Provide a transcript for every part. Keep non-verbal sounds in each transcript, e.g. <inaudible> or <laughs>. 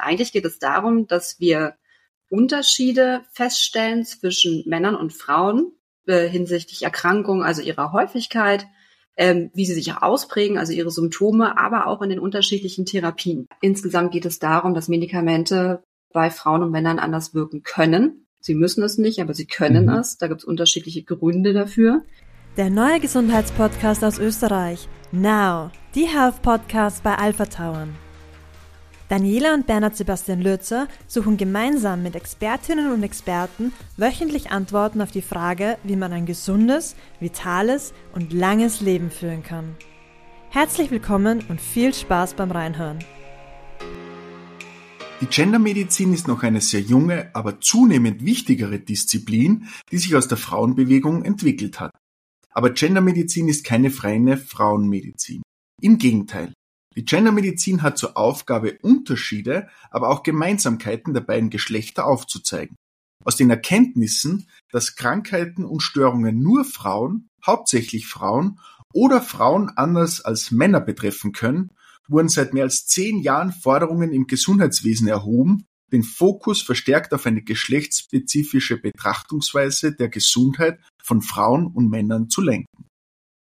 Eigentlich geht es darum, dass wir Unterschiede feststellen zwischen Männern und Frauen äh, hinsichtlich Erkrankungen, also ihrer Häufigkeit, ähm, wie sie sich ausprägen, also ihre Symptome, aber auch in den unterschiedlichen Therapien. Insgesamt geht es darum, dass Medikamente bei Frauen und Männern anders wirken können. Sie müssen es nicht, aber sie können mhm. es. Da gibt es unterschiedliche Gründe dafür. Der neue Gesundheitspodcast aus Österreich. Now, die Health Podcast bei Alpha Tauern. Daniela und Bernhard Sebastian Lürzer suchen gemeinsam mit Expertinnen und Experten wöchentlich Antworten auf die Frage, wie man ein gesundes, vitales und langes Leben führen kann. Herzlich willkommen und viel Spaß beim Reinhören. Die Gendermedizin ist noch eine sehr junge, aber zunehmend wichtigere Disziplin, die sich aus der Frauenbewegung entwickelt hat. Aber Gendermedizin ist keine freie Frauenmedizin. Im Gegenteil. Die Gendermedizin hat zur Aufgabe, Unterschiede, aber auch Gemeinsamkeiten der beiden Geschlechter aufzuzeigen. Aus den Erkenntnissen, dass Krankheiten und Störungen nur Frauen, hauptsächlich Frauen oder Frauen anders als Männer betreffen können, wurden seit mehr als zehn Jahren Forderungen im Gesundheitswesen erhoben, den Fokus verstärkt auf eine geschlechtsspezifische Betrachtungsweise der Gesundheit von Frauen und Männern zu lenken.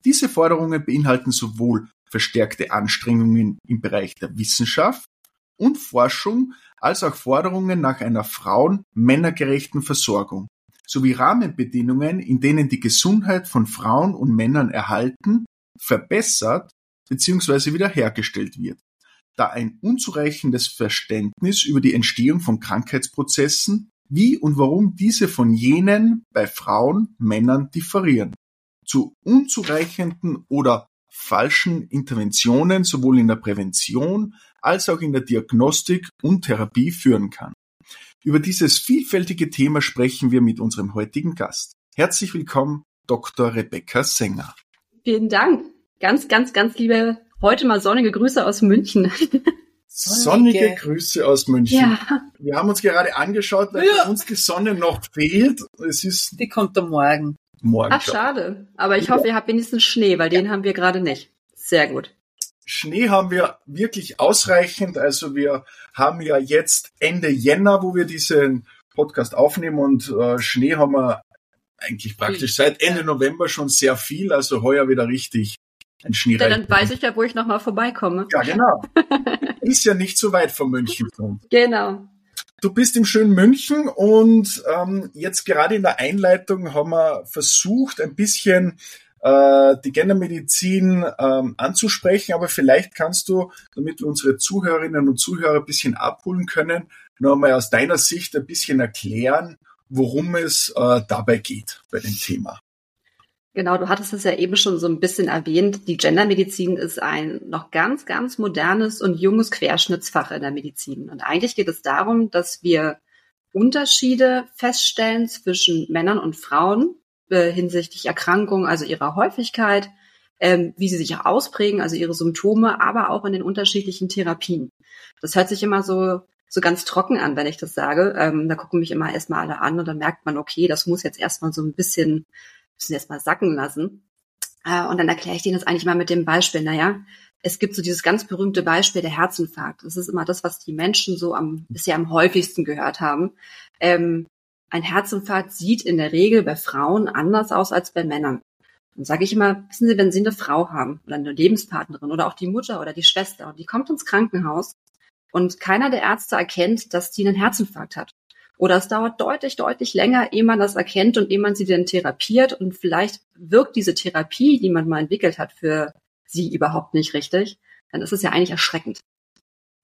Diese Forderungen beinhalten sowohl verstärkte Anstrengungen im Bereich der Wissenschaft und Forschung als auch Forderungen nach einer frauen-männergerechten Versorgung sowie Rahmenbedingungen, in denen die Gesundheit von Frauen und Männern erhalten, verbessert bzw. wiederhergestellt wird, da ein unzureichendes Verständnis über die Entstehung von Krankheitsprozessen, wie und warum diese von jenen bei Frauen, Männern differieren, zu unzureichenden oder falschen Interventionen sowohl in der Prävention als auch in der Diagnostik und Therapie führen kann. Über dieses vielfältige Thema sprechen wir mit unserem heutigen Gast. Herzlich willkommen, Dr. Rebecca Sänger. Vielen Dank. Ganz, ganz, ganz liebe, heute mal sonnige Grüße aus München. Sonnige Grüße aus München. Ja. Wir haben uns gerade angeschaut, weil ja. uns die Sonne noch fehlt. Es ist. Die kommt am Morgen morgen. Ach, schade. Aber ich hoffe, ihr habt wenigstens Schnee, weil den haben wir gerade nicht. Sehr gut. Schnee haben wir wirklich ausreichend. Also wir haben ja jetzt Ende Jänner, wo wir diesen Podcast aufnehmen und äh, Schnee haben wir eigentlich praktisch seit Ende November schon sehr viel. Also heuer wieder richtig ein Schnee. Ja, dann weiß ich ja, wo ich nochmal vorbeikomme. Ja, genau. <laughs> Ist ja nicht so weit von München. Genau. Du bist im schönen München und ähm, jetzt gerade in der Einleitung haben wir versucht, ein bisschen äh, die Gendermedizin ähm, anzusprechen, aber vielleicht kannst du, damit unsere Zuhörerinnen und Zuhörer ein bisschen abholen können, noch einmal aus deiner Sicht ein bisschen erklären, worum es äh, dabei geht bei dem Thema. Genau, du hattest es ja eben schon so ein bisschen erwähnt. Die Gendermedizin ist ein noch ganz, ganz modernes und junges Querschnittsfach in der Medizin. Und eigentlich geht es darum, dass wir Unterschiede feststellen zwischen Männern und Frauen äh, hinsichtlich Erkrankungen, also ihrer Häufigkeit, ähm, wie sie sich auch ausprägen, also ihre Symptome, aber auch in den unterschiedlichen Therapien. Das hört sich immer so so ganz trocken an, wenn ich das sage. Ähm, da gucken mich immer erstmal alle an und dann merkt man, okay, das muss jetzt erstmal so ein bisschen müssen erst mal sacken lassen. Äh, und dann erkläre ich denen das eigentlich mal mit dem Beispiel, naja, es gibt so dieses ganz berühmte Beispiel der Herzinfarkt. Das ist immer das, was die Menschen so am, bisher am häufigsten gehört haben. Ähm, ein Herzinfarkt sieht in der Regel bei Frauen anders aus als bei Männern. Dann sage ich immer, wissen Sie, wenn Sie eine Frau haben oder eine Lebenspartnerin oder auch die Mutter oder die Schwester und die kommt ins Krankenhaus und keiner der Ärzte erkennt, dass die einen Herzinfarkt hat. Oder es dauert deutlich, deutlich länger, ehe man das erkennt und ehe man sie dann therapiert. Und vielleicht wirkt diese Therapie, die man mal entwickelt hat, für sie überhaupt nicht richtig. Dann ist es ja eigentlich erschreckend.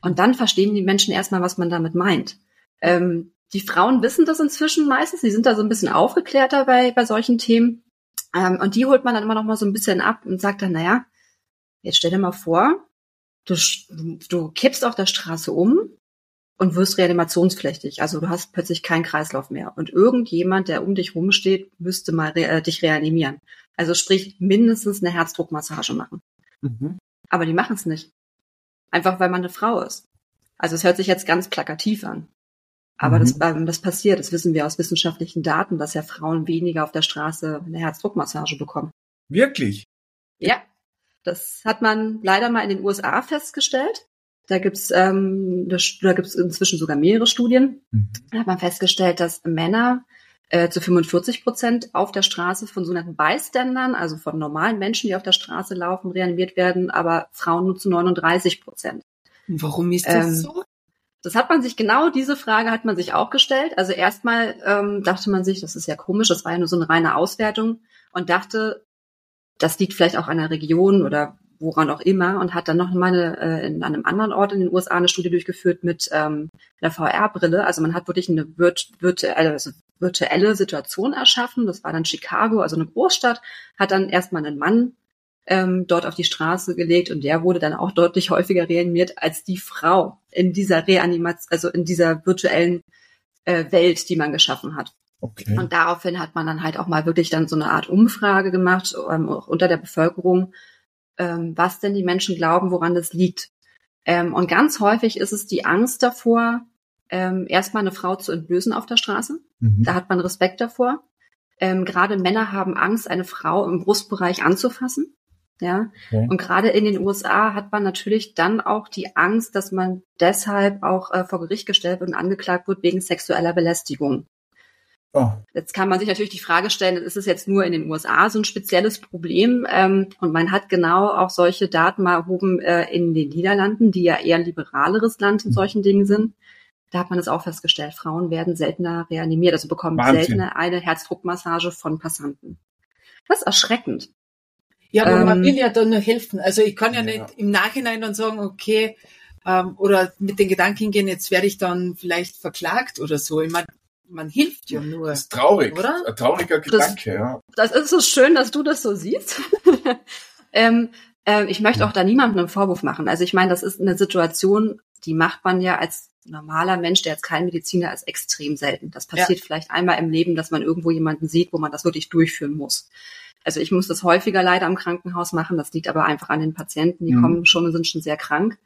Und dann verstehen die Menschen erstmal, was man damit meint. Ähm, die Frauen wissen das inzwischen meistens. Die sind da so ein bisschen aufgeklärter bei, bei solchen Themen. Ähm, und die holt man dann immer noch mal so ein bisschen ab und sagt dann, naja, jetzt stell dir mal vor, du, du kippst auf der Straße um und wirst reanimationspflichtig. Also du hast plötzlich keinen Kreislauf mehr. Und irgendjemand, der um dich rumsteht, müsste mal re äh, dich reanimieren. Also sprich, mindestens eine Herzdruckmassage machen. Mhm. Aber die machen es nicht. Einfach weil man eine Frau ist. Also es hört sich jetzt ganz plakativ an. Aber mhm. das, ähm, das passiert, das wissen wir aus wissenschaftlichen Daten, dass ja Frauen weniger auf der Straße eine Herzdruckmassage bekommen. Wirklich? Ja. Das hat man leider mal in den USA festgestellt. Da gibt's ähm, da gibt's inzwischen sogar mehrere Studien. Mhm. Da hat man festgestellt, dass Männer äh, zu 45 Prozent auf der Straße von sogenannten Beiständern, also von normalen Menschen, die auf der Straße laufen, reanimiert werden, aber Frauen nur zu 39 Prozent. Warum ist das ähm, so? Das hat man sich genau diese Frage hat man sich auch gestellt. Also erstmal ähm, dachte man sich, das ist ja komisch, das war ja nur so eine reine Auswertung und dachte, das liegt vielleicht auch an der Region oder woran auch immer und hat dann noch mal eine, äh, in einem anderen Ort in den USA eine Studie durchgeführt mit ähm, einer VR-Brille. Also man hat wirklich eine virt virtuelle, also virtuelle Situation erschaffen. Das war dann Chicago, also eine Großstadt, hat dann erstmal einen Mann ähm, dort auf die Straße gelegt und der wurde dann auch deutlich häufiger reanimiert als die Frau in dieser Reanimation, also in dieser virtuellen äh, Welt, die man geschaffen hat. Okay. Und daraufhin hat man dann halt auch mal wirklich dann so eine Art Umfrage gemacht, ähm, auch unter der Bevölkerung, ähm, was denn die Menschen glauben, woran das liegt. Ähm, und ganz häufig ist es die Angst davor, ähm, erstmal eine Frau zu entblößen auf der Straße. Mhm. Da hat man Respekt davor. Ähm, gerade Männer haben Angst, eine Frau im Brustbereich anzufassen. Ja. Okay. Und gerade in den USA hat man natürlich dann auch die Angst, dass man deshalb auch äh, vor Gericht gestellt wird und angeklagt wird wegen sexueller Belästigung. Oh. Jetzt kann man sich natürlich die Frage stellen, ist es jetzt nur in den USA so ein spezielles Problem? Ähm, und man hat genau auch solche Daten mal erhoben äh, in den Niederlanden, die ja eher ein liberaleres Land in mhm. solchen Dingen sind. Da hat man es auch festgestellt, Frauen werden seltener reanimiert, also bekommen Wahnsinn. seltener eine Herzdruckmassage von Passanten. Das ist erschreckend. Ja, aber ähm, man will ja dann nur helfen. Also ich kann ja, ja, nicht im Nachhinein dann sagen, okay, ähm, oder mit den Gedanken gehen, jetzt werde ich dann vielleicht verklagt oder so. Ich meine, man hilft ja nur. Das ist traurig, oder? Ein trauriger Gedanke, das, ja. Das ist so schön, dass du das so siehst. <laughs> ähm, äh, ich möchte auch da niemandem einen Vorwurf machen. Also ich meine, das ist eine Situation, die macht man ja als normaler Mensch, der jetzt kein Mediziner ist, extrem selten. Das passiert ja. vielleicht einmal im Leben, dass man irgendwo jemanden sieht, wo man das wirklich durchführen muss. Also ich muss das häufiger leider im Krankenhaus machen. Das liegt aber einfach an den Patienten. Die mhm. kommen schon und sind schon sehr krank.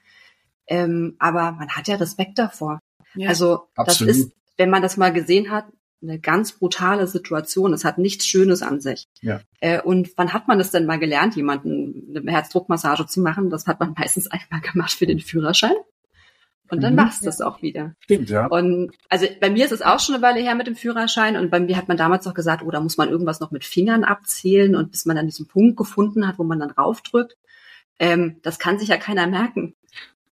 Ähm, aber man hat ja Respekt davor. Ja, also absolut. das ist wenn man das mal gesehen hat, eine ganz brutale Situation. Es hat nichts Schönes an sich. Ja. Äh, und wann hat man es denn mal gelernt, jemanden eine Herzdruckmassage zu machen? Das hat man <laughs> meistens einmal gemacht für den Führerschein. Und dann mhm, machst du es auch wieder. Stimmt, ja. Und also bei mir ist es auch schon eine Weile her mit dem Führerschein und bei mir hat man damals auch gesagt, oh, da muss man irgendwas noch mit Fingern abzählen und bis man dann diesen Punkt gefunden hat, wo man dann raufdrückt. Ähm, das kann sich ja keiner merken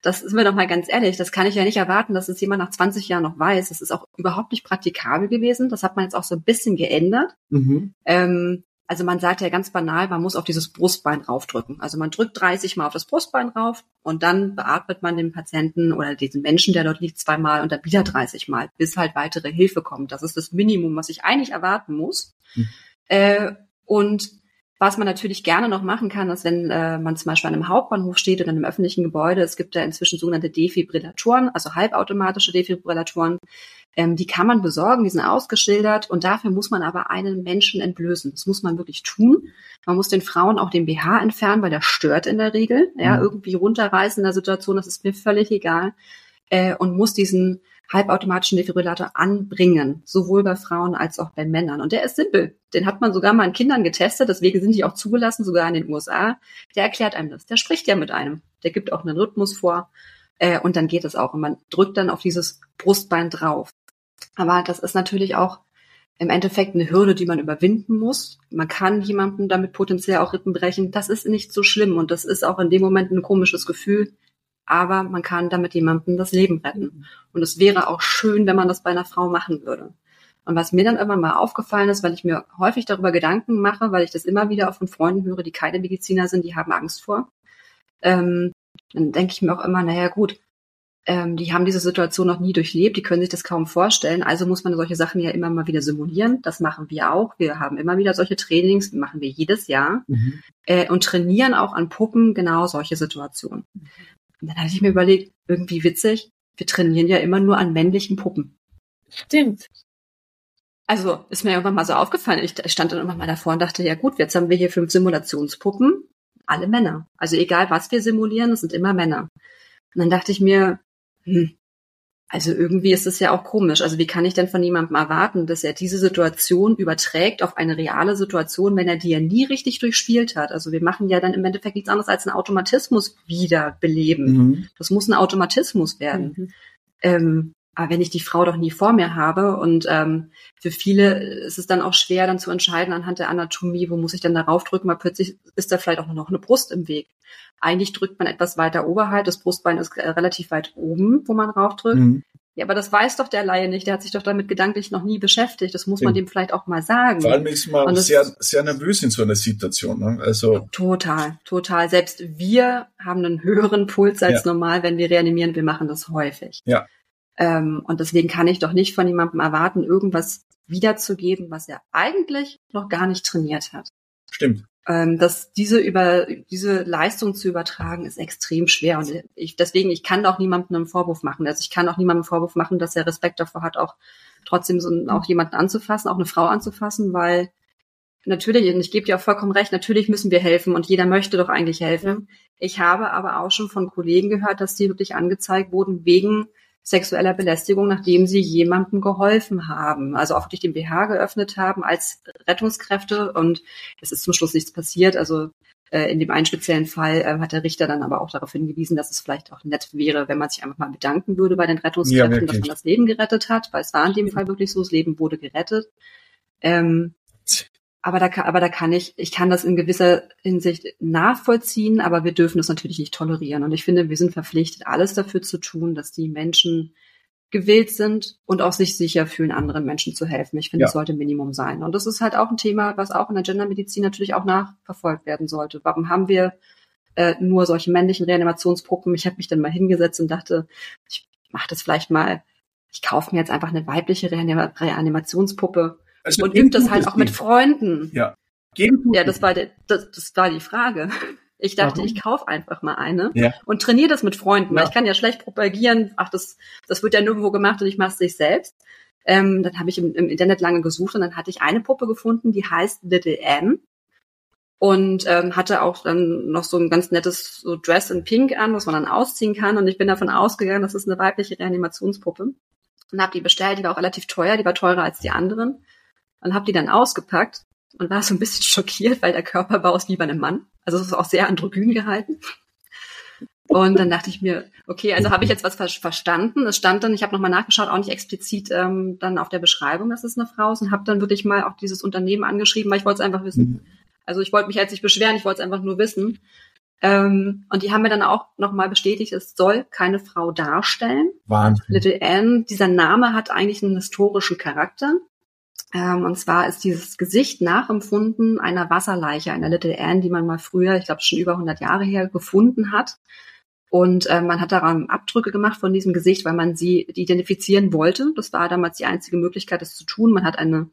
das ist mir doch mal ganz ehrlich, das kann ich ja nicht erwarten, dass es jemand nach 20 Jahren noch weiß. Das ist auch überhaupt nicht praktikabel gewesen. Das hat man jetzt auch so ein bisschen geändert. Mhm. Ähm, also man sagt ja ganz banal, man muss auf dieses Brustbein raufdrücken. Also man drückt 30 Mal auf das Brustbein rauf und dann beatmet man den Patienten oder diesen Menschen, der dort liegt, zweimal und dann wieder 30 Mal, bis halt weitere Hilfe kommt. Das ist das Minimum, was ich eigentlich erwarten muss. Mhm. Äh, und was man natürlich gerne noch machen kann, ist, wenn äh, man zum Beispiel an einem Hauptbahnhof steht oder in einem öffentlichen Gebäude, es gibt da inzwischen sogenannte Defibrillatoren, also halbautomatische Defibrillatoren, ähm, die kann man besorgen, die sind ausgeschildert und dafür muss man aber einen Menschen entblößen. Das muss man wirklich tun. Man muss den Frauen auch den BH entfernen, weil der stört in der Regel. Ja, mhm. irgendwie runterreißen in der Situation, das ist mir völlig egal. Äh, und muss diesen halbautomatischen Defibrillator anbringen, sowohl bei Frauen als auch bei Männern. Und der ist simpel. Den hat man sogar mal an Kindern getestet, deswegen sind die auch zugelassen, sogar in den USA. Der erklärt einem das. Der spricht ja mit einem. Der gibt auch einen Rhythmus vor. Äh, und dann geht es auch. Und man drückt dann auf dieses Brustbein drauf. Aber das ist natürlich auch im Endeffekt eine Hürde, die man überwinden muss. Man kann jemandem damit potenziell auch Rippen brechen. Das ist nicht so schlimm und das ist auch in dem Moment ein komisches Gefühl aber man kann damit jemandem das Leben retten. Und es wäre auch schön, wenn man das bei einer Frau machen würde. Und was mir dann irgendwann mal aufgefallen ist, weil ich mir häufig darüber Gedanken mache, weil ich das immer wieder auch von Freunden höre, die keine Mediziner sind, die haben Angst vor, ähm, dann denke ich mir auch immer, naja gut, ähm, die haben diese Situation noch nie durchlebt, die können sich das kaum vorstellen. Also muss man solche Sachen ja immer mal wieder simulieren. Das machen wir auch. Wir haben immer wieder solche Trainings, machen wir jedes Jahr mhm. äh, und trainieren auch an Puppen genau solche Situationen. Und dann hatte ich mir überlegt, irgendwie witzig, wir trainieren ja immer nur an männlichen Puppen. Stimmt. Also ist mir irgendwann mal so aufgefallen. Ich stand dann irgendwann mal davor und dachte, ja gut, jetzt haben wir hier fünf Simulationspuppen, alle Männer. Also egal, was wir simulieren, es sind immer Männer. Und dann dachte ich mir, hm, Also irgendwie ist es ja auch komisch. Also wie kann ich denn von jemandem erwarten, dass er diese Situation überträgt auf eine reale Situation, wenn er die ja nie richtig durchspielt hat? Also wir machen ja dann im Endeffekt nichts anderes als einen Automatismus wiederbeleben. Mhm. Das muss ein Automatismus werden. Mhm. Ähm, aber wenn ich die Frau doch nie vor mir habe und ähm, für viele ist es dann auch schwer, dann zu entscheiden anhand der Anatomie, wo muss ich denn darauf drücken, weil plötzlich ist da vielleicht auch noch eine Brust im Weg. Eigentlich drückt man etwas weiter oberhalb, das Brustbein ist äh, relativ weit oben, wo man draufdrückt. Mhm. Ja, aber das weiß doch der Laie nicht. Der hat sich doch damit gedanklich noch nie beschäftigt. Das muss man dem vielleicht auch mal sagen. Vor allem ist man sehr, sehr nervös in so einer Situation. Ne? Also total, total. Selbst wir haben einen höheren Puls als ja. normal, wenn wir reanimieren. Wir machen das häufig. Ja. Ähm, und deswegen kann ich doch nicht von jemandem erwarten, irgendwas wiederzugeben, was er eigentlich noch gar nicht trainiert hat. Stimmt. Ähm, dass diese über diese Leistung zu übertragen ist extrem schwer und ich deswegen ich kann auch niemandem einen Vorwurf machen. Also ich kann auch niemandem einen Vorwurf machen, dass er Respekt davor hat, auch trotzdem so auch jemanden anzufassen, auch eine Frau anzufassen, weil natürlich, und ich gebe dir auch vollkommen recht, natürlich müssen wir helfen und jeder möchte doch eigentlich helfen. Ich habe aber auch schon von Kollegen gehört, dass die wirklich angezeigt wurden wegen sexueller Belästigung, nachdem sie jemandem geholfen haben, also auch wirklich den BH geöffnet haben als Rettungskräfte und es ist zum Schluss nichts passiert. Also äh, in dem einen speziellen Fall äh, hat der Richter dann aber auch darauf hingewiesen, dass es vielleicht auch nett wäre, wenn man sich einfach mal bedanken würde bei den Rettungskräften, ja, dass man das Leben gerettet hat, weil es war in dem Fall wirklich so, das Leben wurde gerettet. Ähm, aber da, kann, aber da kann ich, ich kann das in gewisser Hinsicht nachvollziehen, aber wir dürfen das natürlich nicht tolerieren. Und ich finde, wir sind verpflichtet, alles dafür zu tun, dass die Menschen gewillt sind und auch sich sicher fühlen, anderen Menschen zu helfen. Ich finde, ja. das sollte Minimum sein. Und das ist halt auch ein Thema, was auch in der Gendermedizin natürlich auch nachverfolgt werden sollte. Warum haben wir äh, nur solche männlichen Reanimationspuppen? Ich habe mich dann mal hingesetzt und dachte, ich mache das vielleicht mal, ich kaufe mir jetzt einfach eine weibliche Reanimationspuppe also und übt das halt auch mit Freunden. Ja. Geben ja, das war, die, das, das war die Frage. Ich dachte, Warum? ich kaufe einfach mal eine ja. und trainiere das mit Freunden, ja. weil ich kann ja schlecht propagieren, ach, das, das wird ja nirgendwo gemacht und ich mache es sich selbst. Ähm, dann habe ich im, im, Internet lange gesucht und dann hatte ich eine Puppe gefunden, die heißt Little M und ähm, hatte auch dann noch so ein ganz nettes so Dress in Pink an, was man dann ausziehen kann und ich bin davon ausgegangen, das ist eine weibliche Reanimationspuppe und habe die bestellt, die war auch relativ teuer, die war teurer als die anderen und habe die dann ausgepackt und war so ein bisschen <laughs> schockiert, weil der Körperbau ist wie bei einem Mann. Also es ist auch sehr androgyn gehalten. Und dann dachte ich mir, okay, also habe ich jetzt was ver verstanden. Es stand dann, ich habe nochmal nachgeschaut, auch nicht explizit ähm, dann auf der Beschreibung, dass es eine Frau ist und habe dann wirklich mal auch dieses Unternehmen angeschrieben, weil ich wollte es einfach wissen. Mhm. Also ich wollte mich jetzt nicht beschweren, ich wollte es einfach nur wissen. Ähm, und die haben mir dann auch nochmal bestätigt, es soll keine Frau darstellen. Wahnsinn. Little Anne, dieser Name hat eigentlich einen historischen Charakter. Ähm, und zwar ist dieses Gesicht nachempfunden einer Wasserleiche, einer Little Anne, die man mal früher, ich glaube schon über 100 Jahre her, gefunden hat. Und äh, man hat daran Abdrücke gemacht von diesem Gesicht, weil man sie identifizieren wollte. Das war damals die einzige Möglichkeit, das zu tun. Man hat eine,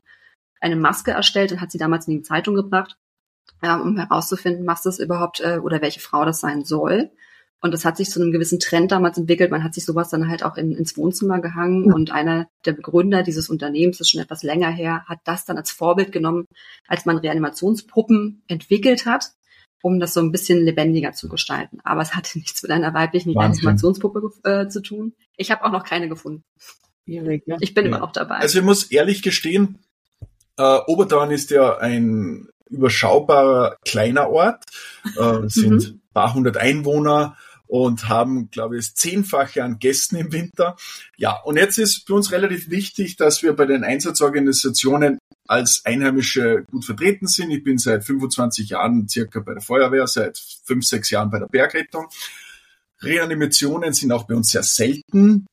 eine Maske erstellt und hat sie damals in die Zeitung gebracht, äh, um herauszufinden, was das überhaupt äh, oder welche Frau das sein soll. Und das hat sich zu einem gewissen Trend damals entwickelt. Man hat sich sowas dann halt auch in, ins Wohnzimmer gehangen. Und einer der Begründer dieses Unternehmens, das ist schon etwas länger her, hat das dann als Vorbild genommen, als man Reanimationspuppen entwickelt hat, um das so ein bisschen lebendiger zu gestalten. Aber es hatte <laughs> nichts mit einer weiblichen Wahnsinn. Reanimationspuppe äh, zu tun. Ich habe auch noch keine gefunden. Ich bin ja. immer noch dabei. Also ich muss ehrlich gestehen, äh, Oberdorn ist ja ein überschaubarer kleiner Ort, äh, <laughs> sind mhm. paar hundert Einwohner und haben, glaube ich, zehnfache an Gästen im Winter. Ja, und jetzt ist für uns relativ wichtig, dass wir bei den Einsatzorganisationen als Einheimische gut vertreten sind. Ich bin seit 25 Jahren circa bei der Feuerwehr, seit fünf, sechs Jahren bei der Bergrettung. Reanimationen sind auch bei uns sehr selten,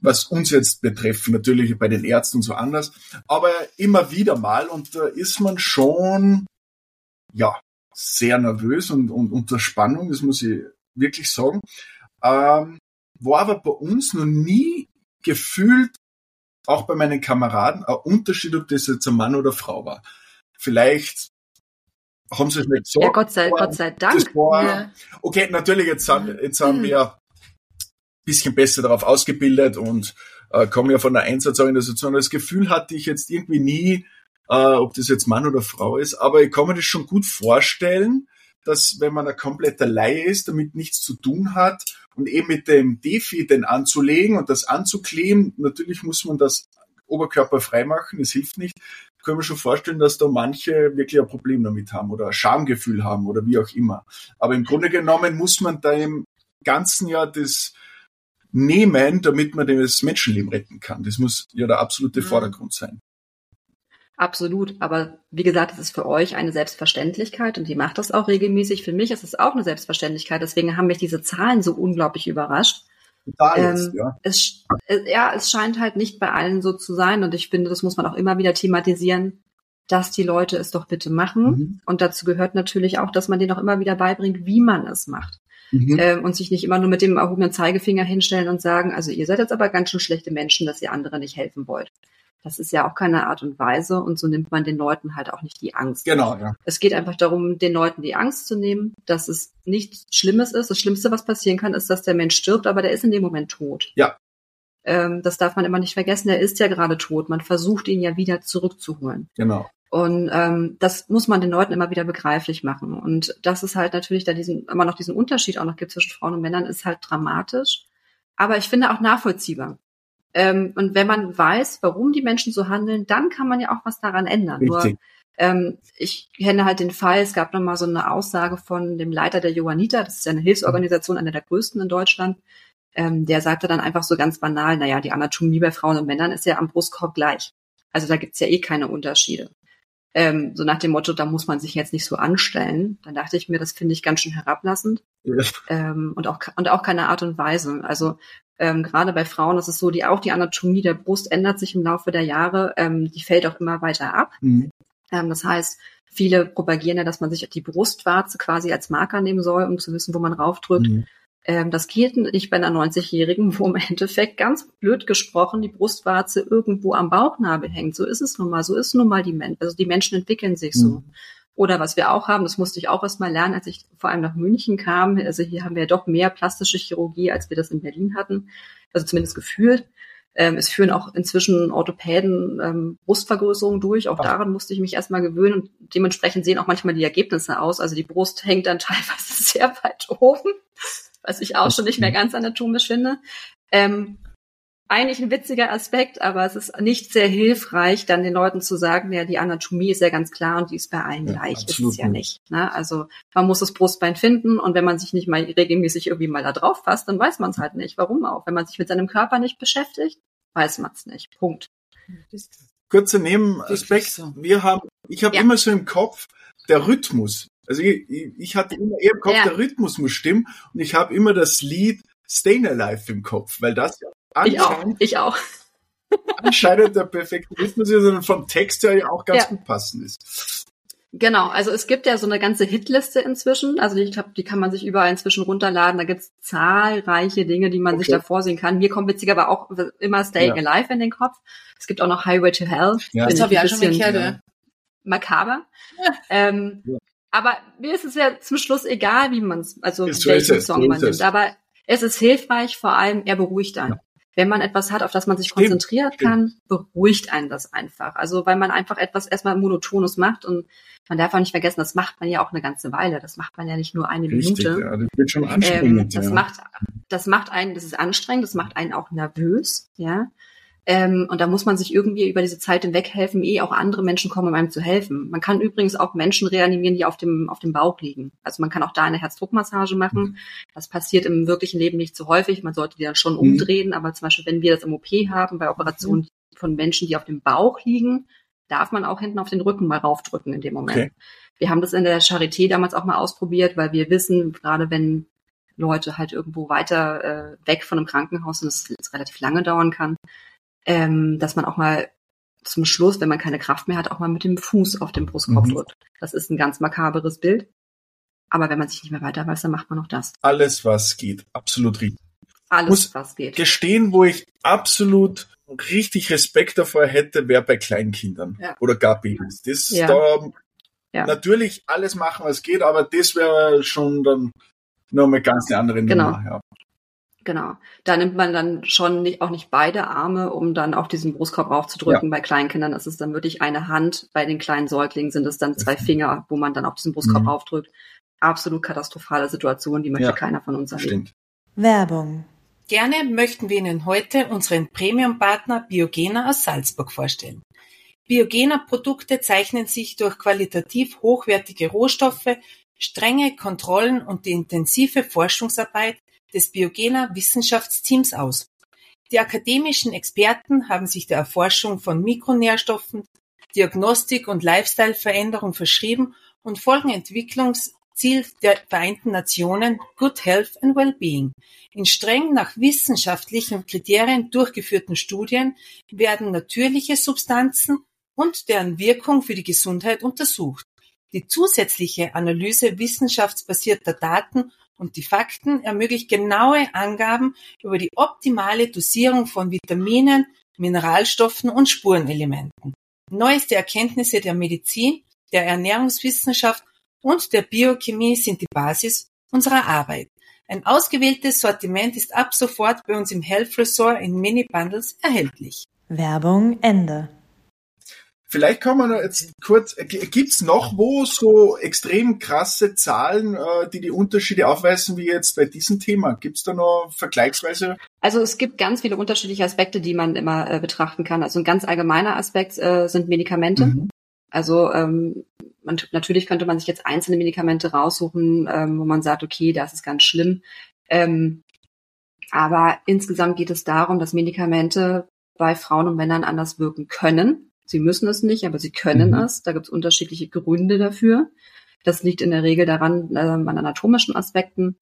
was uns jetzt betrifft, natürlich bei den Ärzten und so anders, aber immer wieder mal und da ist man schon, ja, sehr nervös und, und unter Spannung, das muss ich wirklich sagen. Ähm, war aber bei uns noch nie gefühlt, auch bei meinen Kameraden, ein Unterschied, ob das jetzt ein Mann oder Frau war. Vielleicht haben sie es nicht gesagt. Ja, Gott sei, Gott sei Dank. War, ja. Okay, natürlich, jetzt sind, jetzt sind wir ein bisschen besser darauf ausgebildet und äh, kommen ja von der Einsatzorganisation. Das Gefühl hatte ich jetzt irgendwie nie, äh, ob das jetzt Mann oder Frau ist, aber ich kann mir das schon gut vorstellen, dass wenn man ein kompletter Laie ist, damit nichts zu tun hat und eben mit dem Defi den anzulegen und das anzukleben, natürlich muss man das Oberkörper freimachen, es hilft nicht, können wir schon vorstellen, dass da manche wirklich ein Problem damit haben oder ein Schamgefühl haben oder wie auch immer. Aber im Grunde genommen muss man da im ganzen Jahr das nehmen, damit man das Menschenleben retten kann. Das muss ja der absolute mhm. Vordergrund sein. Absolut. Aber wie gesagt, es ist für euch eine Selbstverständlichkeit und die macht das auch regelmäßig. Für mich ist es auch eine Selbstverständlichkeit. Deswegen haben mich diese Zahlen so unglaublich überrascht. Total ähm, ja. Es, äh, ja, es scheint halt nicht bei allen so zu sein und ich finde, das muss man auch immer wieder thematisieren, dass die Leute es doch bitte machen. Mhm. Und dazu gehört natürlich auch, dass man denen auch immer wieder beibringt, wie man es macht. Mhm. Ähm, und sich nicht immer nur mit dem erhobenen Zeigefinger hinstellen und sagen, also ihr seid jetzt aber ganz schön schlechte Menschen, dass ihr anderen nicht helfen wollt. Das ist ja auch keine Art und Weise und so nimmt man den Leuten halt auch nicht die Angst. Genau, ja. Es geht einfach darum, den Leuten die Angst zu nehmen, dass es nichts Schlimmes ist. Das Schlimmste, was passieren kann, ist, dass der Mensch stirbt, aber der ist in dem Moment tot. Ja. Ähm, das darf man immer nicht vergessen. Er ist ja gerade tot. Man versucht ihn ja wieder zurückzuholen. Genau. Und ähm, das muss man den Leuten immer wieder begreiflich machen. Und das ist halt natürlich da diesen, immer noch diesen Unterschied auch noch gibt zwischen Frauen und Männern, ist halt dramatisch. Aber ich finde auch nachvollziehbar. Ähm, und wenn man weiß, warum die Menschen so handeln, dann kann man ja auch was daran ändern. Richtig. Nur, ähm, ich kenne halt den Fall, es gab noch mal so eine Aussage von dem Leiter der Johanniter, das ist ja eine Hilfsorganisation, eine der größten in Deutschland, ähm, der sagte dann einfach so ganz banal, naja, die Anatomie bei Frauen und Männern ist ja am Brustkorb gleich. Also da gibt's ja eh keine Unterschiede. Ähm, so nach dem Motto, da muss man sich jetzt nicht so anstellen. Dann dachte ich mir, das finde ich ganz schön herablassend. Ja. Ähm, und auch und auch keine Art und Weise. Also ähm, gerade bei Frauen ist es so, die auch die Anatomie der Brust ändert sich im Laufe der Jahre, ähm, die fällt auch immer weiter ab. Mhm. Ähm, das heißt, viele propagieren ja, dass man sich die Brustwarze quasi als Marker nehmen soll, um zu wissen, wo man raufdrückt. Mhm. Ähm, das geht nicht bei einer 90-Jährigen, wo im Endeffekt ganz blöd gesprochen die Brustwarze irgendwo am Bauchnabel hängt. So ist es nun mal. So ist nun mal die Menschen. Also die Menschen entwickeln sich so. Oder was wir auch haben, das musste ich auch erst mal lernen, als ich vor allem nach München kam. Also hier haben wir ja doch mehr plastische Chirurgie, als wir das in Berlin hatten. Also zumindest gefühlt. Ähm, es führen auch inzwischen Orthopäden ähm, Brustvergrößerungen durch. Auch daran musste ich mich erstmal gewöhnen und dementsprechend sehen auch manchmal die Ergebnisse aus. Also die Brust hängt dann <laughs> teilweise sehr weit oben, was ich auch schon nicht mehr ganz anatomisch finde. Ähm, eigentlich ein witziger Aspekt, aber es ist nicht sehr hilfreich, dann den Leuten zu sagen, ja, die Anatomie ist ja ganz klar und die ist bei allen ja, gleich. Ist es ja nicht. Ne? Also man muss das Brustbein finden und wenn man sich nicht mal regelmäßig irgendwie mal da drauf fasst, dann weiß man es halt nicht. Warum auch? Wenn man sich mit seinem Körper nicht beschäftigt, weiß man es nicht. Punkt. Kurzer Nebenaspekt. Wir haben, ich habe ja. immer so im Kopf der Rhythmus. Also ich, ich hatte immer eher im Kopf, ja. der Rhythmus muss stimmen und ich habe immer das Lied Stayin' Alive im Kopf, weil das ja ich auch. Ich auch. anscheinend der perfekte Rhythmus ist und vom Text her ja auch ganz ja. gut passend ist. Genau, also es gibt ja so eine ganze Hitliste inzwischen. Also ich glaube, die kann man sich überall inzwischen runterladen. Da gibt's zahlreiche Dinge, die man okay. sich da vorsehen kann. Mir kommt witziger aber auch immer Staying ja. Alive in den Kopf. Es gibt auch noch Highway to Hell. Ja. Das habe ich auch schon mal gehört. Ja. Makaber. Ja. Ähm, ja. Aber mir ist es ja zum Schluss egal, wie man es, also welchen Song man nimmt. Aber es ist hilfreich, vor allem er beruhigt einen wenn man etwas hat, auf das man sich stimmt, konzentrieren stimmt. kann, beruhigt einen das einfach. Also weil man einfach etwas erstmal monotones macht und man darf auch nicht vergessen, das macht man ja auch eine ganze Weile. Das macht man ja nicht nur eine Richtig, Minute. Ja, das wird schon anstrengend. Ähm, das ja. macht, das macht einen, das ist anstrengend, das macht einen auch nervös, ja. Ähm, und da muss man sich irgendwie über diese Zeit hinweg helfen, eh auch andere Menschen kommen, um einem zu helfen. Man kann übrigens auch Menschen reanimieren, die auf dem, auf dem Bauch liegen. Also man kann auch da eine Herzdruckmassage machen. Mhm. Das passiert im wirklichen Leben nicht so häufig. Man sollte die dann schon mhm. umdrehen. Aber zum Beispiel, wenn wir das im OP haben, bei Operationen mhm. von Menschen, die auf dem Bauch liegen, darf man auch hinten auf den Rücken mal raufdrücken in dem Moment. Okay. Wir haben das in der Charité damals auch mal ausprobiert, weil wir wissen, gerade wenn Leute halt irgendwo weiter äh, weg von einem Krankenhaus und es relativ lange dauern kann, ähm, dass man auch mal zum Schluss, wenn man keine Kraft mehr hat, auch mal mit dem Fuß auf den Brustkorb mhm. drückt. Das ist ein ganz makaberes Bild. Aber wenn man sich nicht mehr weiter weiß, dann macht man noch das. Alles, was geht. Absolut richtig. Alles, Muss was geht. Gestehen, wo ich absolut richtig Respekt davor hätte, wäre bei Kleinkindern ja. oder gar Babys. Das ja. da ja. natürlich alles machen, was geht, aber das wäre schon dann nochmal ganz eine andere genau. Nummer. Ja. Genau. Da nimmt man dann schon nicht, auch nicht beide Arme, um dann auf diesen Brustkorb aufzudrücken. Ja. Bei Kleinkindern ist es dann wirklich eine Hand. Bei den kleinen Säuglingen sind es dann zwei Finger, wo man dann auf diesen Brustkorb mhm. aufdrückt. absolut katastrophale Situation, die möchte ja, keiner von uns erleben. Werbung. Gerne möchten wir Ihnen heute unseren Premium-Partner Biogena aus Salzburg vorstellen. Biogena Produkte zeichnen sich durch qualitativ hochwertige Rohstoffe, strenge Kontrollen und die intensive Forschungsarbeit des Biogena Wissenschaftsteams aus. Die akademischen Experten haben sich der Erforschung von Mikronährstoffen, Diagnostik und Lifestyle-Veränderung verschrieben und folgen Entwicklungsziel der Vereinten Nationen Good Health and Wellbeing. In streng nach wissenschaftlichen Kriterien durchgeführten Studien werden natürliche Substanzen und deren Wirkung für die Gesundheit untersucht. Die zusätzliche Analyse wissenschaftsbasierter Daten und die Fakten ermöglicht genaue Angaben über die optimale Dosierung von Vitaminen, Mineralstoffen und Spurenelementen. Neueste Erkenntnisse der Medizin, der Ernährungswissenschaft und der Biochemie sind die Basis unserer Arbeit. Ein ausgewähltes Sortiment ist ab sofort bei uns im Health Resort in Mini-Bundles erhältlich. Werbung Ende. Vielleicht kann man jetzt kurz, gibt's noch wo so extrem krasse Zahlen, äh, die die Unterschiede aufweisen, wie jetzt bei diesem Thema? Gibt's da noch vergleichsweise? Also es gibt ganz viele unterschiedliche Aspekte, die man immer äh, betrachten kann. Also ein ganz allgemeiner Aspekt äh, sind Medikamente. Mhm. Also ähm, man, natürlich könnte man sich jetzt einzelne Medikamente raussuchen, ähm, wo man sagt, okay, das ist ganz schlimm. Ähm, aber insgesamt geht es darum, dass Medikamente bei Frauen und Männern anders wirken können Sie müssen es nicht, aber sie können mhm. es. Da gibt es unterschiedliche Gründe dafür. Das liegt in der Regel daran, äh, an anatomischen Aspekten,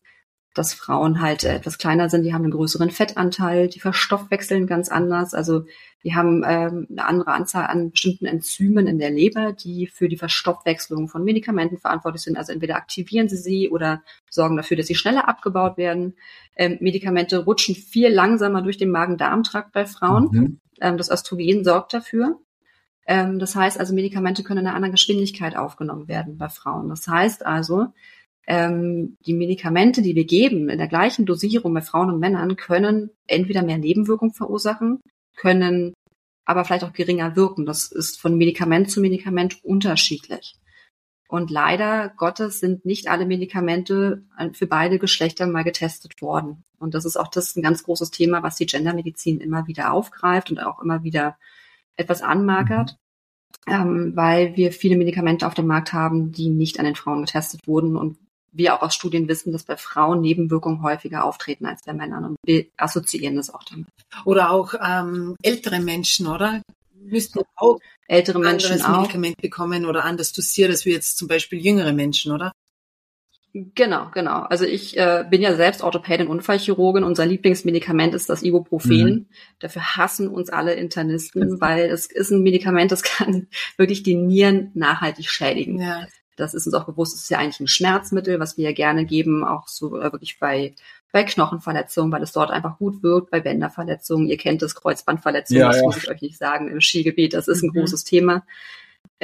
dass Frauen halt äh, etwas kleiner sind, die haben einen größeren Fettanteil, die verstoffwechseln ganz anders. Also die haben ähm, eine andere Anzahl an bestimmten Enzymen in der Leber, die für die Verstoffwechslung von Medikamenten verantwortlich sind. Also entweder aktivieren sie sie oder sorgen dafür, dass sie schneller abgebaut werden. Ähm, Medikamente rutschen viel langsamer durch den Magen-Darm-Trakt bei Frauen. Mhm. Ähm, das Östrogen sorgt dafür. Ähm, das heißt also, Medikamente können in einer anderen Geschwindigkeit aufgenommen werden bei Frauen. Das heißt also, ähm, die Medikamente, die wir geben, in der gleichen Dosierung bei Frauen und Männern, können entweder mehr Nebenwirkungen verursachen, können aber vielleicht auch geringer wirken. Das ist von Medikament zu Medikament unterschiedlich. Und leider Gottes sind nicht alle Medikamente für beide Geschlechter mal getestet worden. Und das ist auch das ein ganz großes Thema, was die Gendermedizin immer wieder aufgreift und auch immer wieder etwas anmagert, mhm. Ähm, weil wir viele Medikamente auf dem Markt haben, die nicht an den Frauen getestet wurden und wir auch aus Studien wissen, dass bei Frauen Nebenwirkungen häufiger auftreten als bei Männern und wir assoziieren das auch damit. Oder auch ähm, ältere Menschen, oder? Müssten auch ältere Menschen anderes auch. Medikament bekommen oder anders dosiert als wir jetzt zum Beispiel jüngere Menschen, oder? Genau, genau. Also ich äh, bin ja selbst Orthopädin, Unfallchirurgin. Unser Lieblingsmedikament ist das Ibuprofen. Mhm. Dafür hassen uns alle Internisten, weil es ist ein Medikament, das kann <laughs> wirklich die Nieren nachhaltig schädigen. Ja. Das ist uns auch bewusst. Es ist ja eigentlich ein Schmerzmittel, was wir ja gerne geben, auch so äh, wirklich bei bei Knochenverletzungen, weil es dort einfach gut wirkt, bei Bänderverletzungen. Ihr kennt das Kreuzbandverletzungen, ja, das ja. muss ich euch nicht sagen, im Skigebiet. Das ist ein mhm. großes Thema.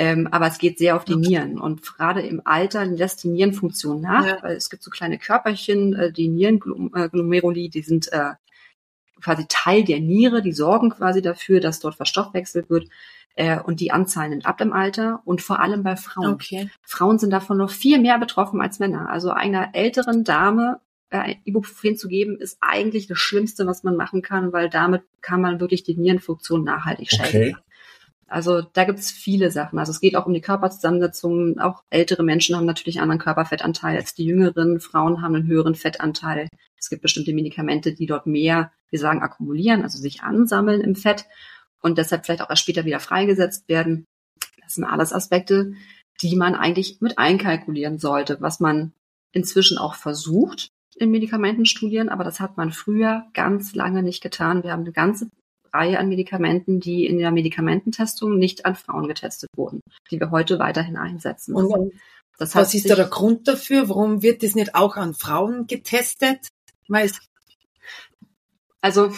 Ähm, aber es geht sehr auf die Nieren. Und gerade im Alter lässt die Nierenfunktion nach, ja. weil es gibt so kleine Körperchen, äh, die Nierenglomeruli, die sind äh, quasi Teil der Niere, die sorgen quasi dafür, dass dort verstoffwechselt wird. Äh, und die Anzahl nimmt ab im Alter und vor allem bei Frauen. Okay. Frauen sind davon noch viel mehr betroffen als Männer. Also einer älteren Dame äh, Ibuprofen zu geben, ist eigentlich das Schlimmste, was man machen kann, weil damit kann man wirklich die Nierenfunktion nachhaltig schädigen. Okay. Also da gibt's viele Sachen. Also es geht auch um die Körperzusammensetzung. Auch ältere Menschen haben natürlich einen anderen Körperfettanteil als die jüngeren. Frauen haben einen höheren Fettanteil. Es gibt bestimmte Medikamente, die dort mehr, wir sagen, akkumulieren, also sich ansammeln im Fett und deshalb vielleicht auch erst später wieder freigesetzt werden. Das sind alles Aspekte, die man eigentlich mit einkalkulieren sollte, was man inzwischen auch versucht in Medikamentenstudien, aber das hat man früher ganz lange nicht getan. Wir haben eine ganze Reihe an Medikamenten, die in der Medikamententestung nicht an Frauen getestet wurden, die wir heute weiterhin einsetzen. Und das was ist da der Grund dafür? Warum wird das nicht auch an Frauen getestet? Weiß. Also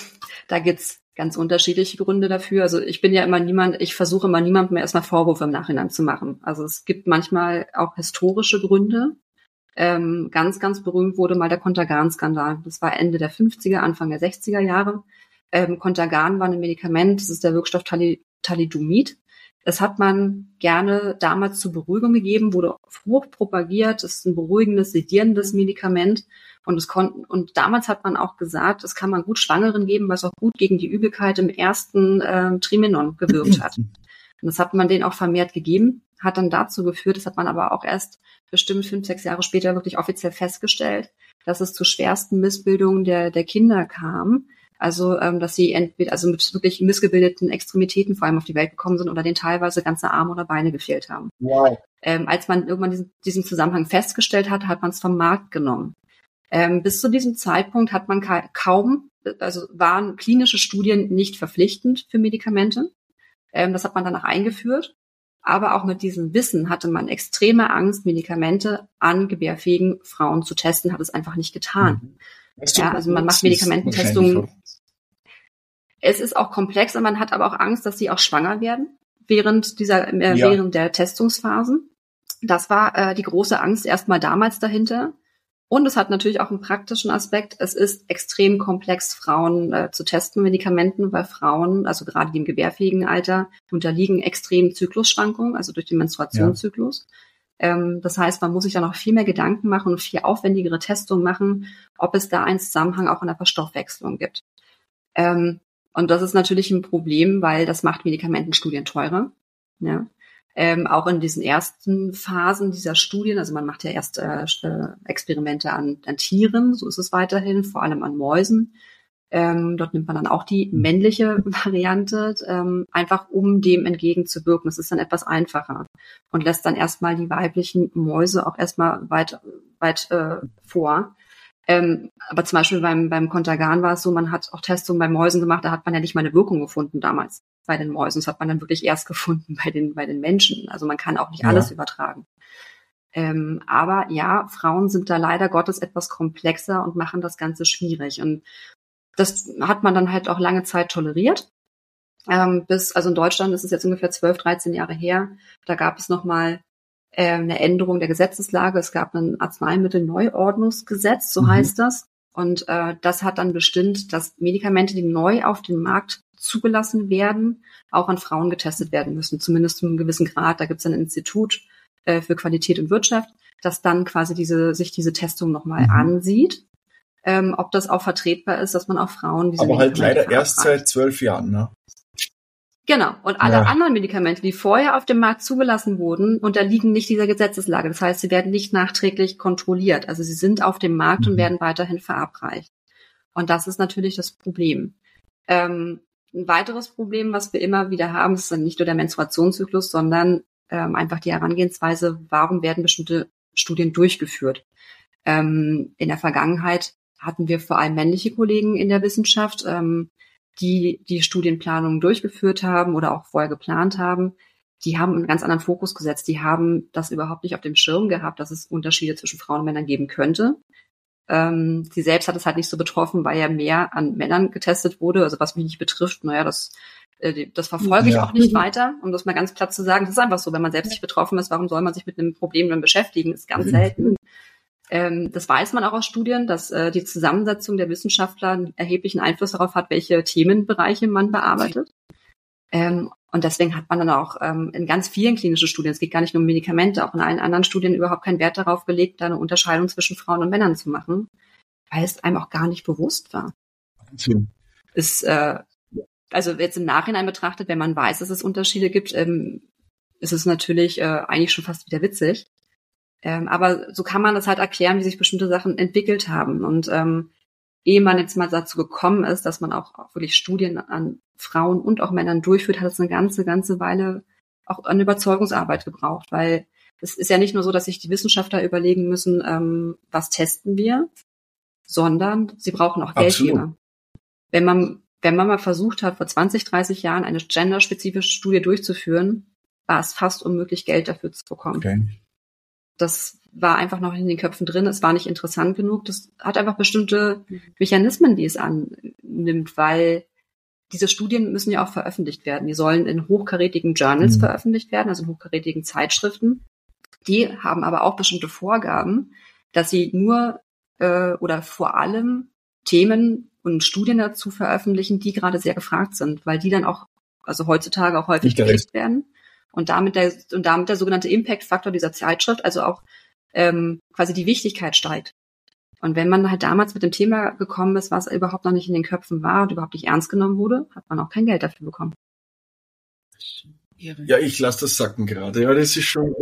da gibt's ganz unterschiedliche Gründe dafür. Also ich bin ja immer niemand, ich versuche immer niemandem erstmal Vorwürfe im Nachhinein zu machen. Also es gibt manchmal auch historische Gründe. Ähm, ganz, ganz berühmt wurde mal der Contergan-Skandal. Das war Ende der 50er, Anfang der 60er Jahre. Ähm, Contergan war ein Medikament, das ist der Wirkstoff Thalidomid. Das hat man gerne damals zur Beruhigung gegeben, wurde hoch propagiert. Ist ein beruhigendes, sedierendes Medikament. Und es konnten, und damals hat man auch gesagt, das kann man gut Schwangeren geben, was auch gut gegen die Übelkeit im ersten äh, Trimenon gewirkt hat. Und das hat man denen auch vermehrt gegeben, hat dann dazu geführt, das hat man aber auch erst bestimmt fünf, sechs Jahre später wirklich offiziell festgestellt, dass es zu schwersten Missbildungen der, der Kinder kam. Also, ähm, dass sie entweder, also mit wirklich missgebildeten Extremitäten vor allem auf die Welt gekommen sind oder denen teilweise ganze Arme oder Beine gefehlt haben. Wow. Ähm, als man irgendwann diesen, diesen Zusammenhang festgestellt hat, hat man es vom Markt genommen. Ähm, bis zu diesem Zeitpunkt hat man ka kaum, also waren klinische Studien nicht verpflichtend für Medikamente. Ähm, das hat man danach eingeführt. Aber auch mit diesem Wissen hatte man extreme Angst, Medikamente an gebärfähigen Frauen zu testen, hat es einfach nicht getan. Mhm. Ja, also man macht Medikamententestungen. Es ist auch komplex und man hat aber auch Angst, dass sie auch schwanger werden während dieser, äh, ja. während der Testungsphasen. Das war äh, die große Angst erstmal damals dahinter. Und es hat natürlich auch einen praktischen Aspekt. Es ist extrem komplex, Frauen äh, zu testen, Medikamenten, weil Frauen, also gerade die im gebärfähigen Alter, unterliegen extremen Zyklusschwankungen, also durch den Menstruationszyklus. Ja. Ähm, das heißt, man muss sich da noch viel mehr Gedanken machen und viel aufwendigere Testungen machen, ob es da einen Zusammenhang auch in der Verstoffwechslung gibt. Ähm, und das ist natürlich ein Problem, weil das macht Medikamentenstudien teurer. Ja ähm, auch in diesen ersten Phasen dieser Studien, also man macht ja erst äh, äh, Experimente an, an Tieren, so ist es weiterhin, vor allem an Mäusen. Ähm, dort nimmt man dann auch die männliche <laughs> Variante, ähm, einfach um dem entgegenzuwirken. Das ist dann etwas einfacher und lässt dann erstmal die weiblichen Mäuse auch erstmal weit, weit äh, vor. Ähm, aber zum Beispiel beim, beim Kontergan war es so, man hat auch Testungen bei Mäusen gemacht, da hat man ja nicht mal eine Wirkung gefunden damals bei den Mäusen. Das hat man dann wirklich erst <laughs> gefunden bei den, bei den Menschen. Also man kann auch nicht ja. alles übertragen. Ähm, aber ja, Frauen sind da leider Gottes etwas komplexer und machen das Ganze schwierig. Und das hat man dann halt auch lange Zeit toleriert. Ähm, bis, also in Deutschland ist es jetzt ungefähr 12, 13 Jahre her. Da gab es nochmal eine Änderung der Gesetzeslage. Es gab ein Arzneimittelneuordnungsgesetz, so mhm. heißt das. Und äh, das hat dann bestimmt, dass Medikamente, die neu auf den Markt zugelassen werden, auch an Frauen getestet werden müssen, zumindest zu einem gewissen Grad. Da gibt es ein Institut äh, für Qualität und Wirtschaft, das dann quasi diese, sich diese Testung nochmal mhm. ansieht, ähm, ob das auch vertretbar ist, dass man auch Frauen diese Aber halt leider erst seit zwölf Jahren, ne? Genau. Und alle ja. anderen Medikamente, die vorher auf dem Markt zugelassen wurden, unterliegen nicht dieser Gesetzeslage. Das heißt, sie werden nicht nachträglich kontrolliert. Also sie sind auf dem Markt mhm. und werden weiterhin verabreicht. Und das ist natürlich das Problem. Ähm, ein weiteres Problem, was wir immer wieder haben, ist dann nicht nur der Menstruationszyklus, sondern ähm, einfach die Herangehensweise, warum werden bestimmte Studien durchgeführt. Ähm, in der Vergangenheit hatten wir vor allem männliche Kollegen in der Wissenschaft, ähm, die die Studienplanung durchgeführt haben oder auch vorher geplant haben. Die haben einen ganz anderen Fokus gesetzt. Die haben das überhaupt nicht auf dem Schirm gehabt, dass es Unterschiede zwischen Frauen und Männern geben könnte. Ähm, sie selbst hat es halt nicht so betroffen, weil ja mehr an Männern getestet wurde. Also was mich nicht betrifft, naja, das, äh, das verfolge ich ja. auch nicht weiter, um das mal ganz platt zu sagen. Das ist einfach so, wenn man selbst nicht betroffen ist, warum soll man sich mit einem Problem dann beschäftigen? Das ist ganz mhm. selten. Ähm, das weiß man auch aus Studien, dass äh, die Zusammensetzung der Wissenschaftler einen erheblichen Einfluss darauf hat, welche Themenbereiche man bearbeitet. Ähm, und deswegen hat man dann auch ähm, in ganz vielen klinischen Studien, es geht gar nicht nur um Medikamente, auch in allen anderen Studien überhaupt keinen Wert darauf gelegt, da eine Unterscheidung zwischen Frauen und Männern zu machen, weil es einem auch gar nicht bewusst war. Wahnsinn. Ist, äh, also jetzt im Nachhinein betrachtet, wenn man weiß, dass es Unterschiede gibt, ähm, ist es natürlich äh, eigentlich schon fast wieder witzig. Ähm, aber so kann man das halt erklären, wie sich bestimmte Sachen entwickelt haben. Und ähm, ehe man jetzt mal dazu gekommen ist, dass man auch, auch wirklich Studien an Frauen und auch Männern durchführt, hat es eine ganze, ganze Weile auch eine Überzeugungsarbeit gebraucht, weil es ist ja nicht nur so, dass sich die Wissenschaftler überlegen müssen, ähm, was testen wir, sondern sie brauchen auch Geldgeber. Wenn man, wenn man mal versucht hat, vor 20, 30 Jahren eine genderspezifische Studie durchzuführen, war es fast unmöglich, Geld dafür zu bekommen. Okay. Das war einfach noch in den Köpfen drin. Es war nicht interessant genug. Das hat einfach bestimmte Mechanismen, die es annimmt, weil diese Studien müssen ja auch veröffentlicht werden. Die sollen in hochkarätigen Journals mhm. veröffentlicht werden, also in hochkarätigen Zeitschriften. Die haben aber auch bestimmte Vorgaben, dass sie nur äh, oder vor allem Themen und Studien dazu veröffentlichen, die gerade sehr gefragt sind, weil die dann auch, also heutzutage auch häufig geklickt werden Und damit der, und damit der sogenannte Impact-Faktor dieser Zeitschrift, also auch ähm, quasi die Wichtigkeit steigt. Und wenn man halt damals mit dem Thema gekommen ist, was überhaupt noch nicht in den Köpfen war und überhaupt nicht ernst genommen wurde, hat man auch kein Geld dafür bekommen. Ja, ich lasse das sacken gerade. Ja, das ist schon.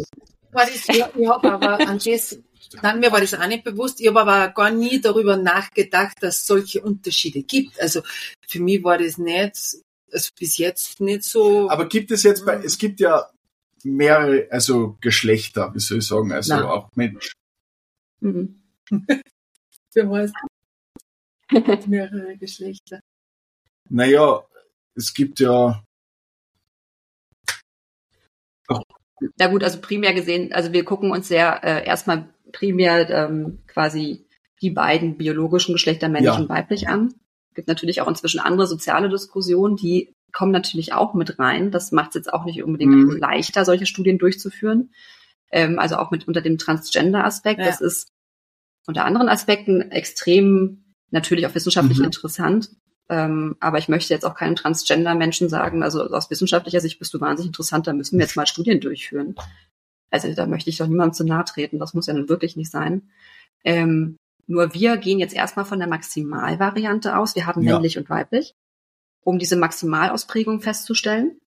War das, ja, ich habe aber an das, dann mir war das auch nicht bewusst. Ich habe aber gar nie darüber nachgedacht, dass es solche Unterschiede gibt. Also für mich war das nicht, also bis jetzt nicht so. Aber gibt es jetzt bei, es gibt ja mehrere, also Geschlechter, wie soll ich sagen, also Nein. auch Mensch. Mhm. <laughs> Für was? mehrere Geschlechter. Naja, es gibt ja. Na gut, also primär gesehen, also wir gucken uns sehr äh, erstmal primär ähm, quasi die beiden biologischen Geschlechter männlich ja. und weiblich an. Es gibt natürlich auch inzwischen andere soziale Diskussionen, die kommen natürlich auch mit rein. Das macht es jetzt auch nicht unbedingt mhm. leichter, solche Studien durchzuführen. Ähm, also auch mit unter dem Transgender-Aspekt. Ja. Das ist unter anderen Aspekten extrem natürlich auch wissenschaftlich mhm. interessant. Ähm, aber ich möchte jetzt auch keinem Transgender-Menschen sagen, also aus wissenschaftlicher Sicht bist du wahnsinnig interessant, da müssen wir jetzt mal Studien durchführen. Also da möchte ich doch niemandem zu nahe treten, das muss ja nun wirklich nicht sein. Ähm, nur wir gehen jetzt erstmal von der Maximalvariante aus. Wir haben ja. männlich und weiblich um diese Maximalausprägung festzustellen.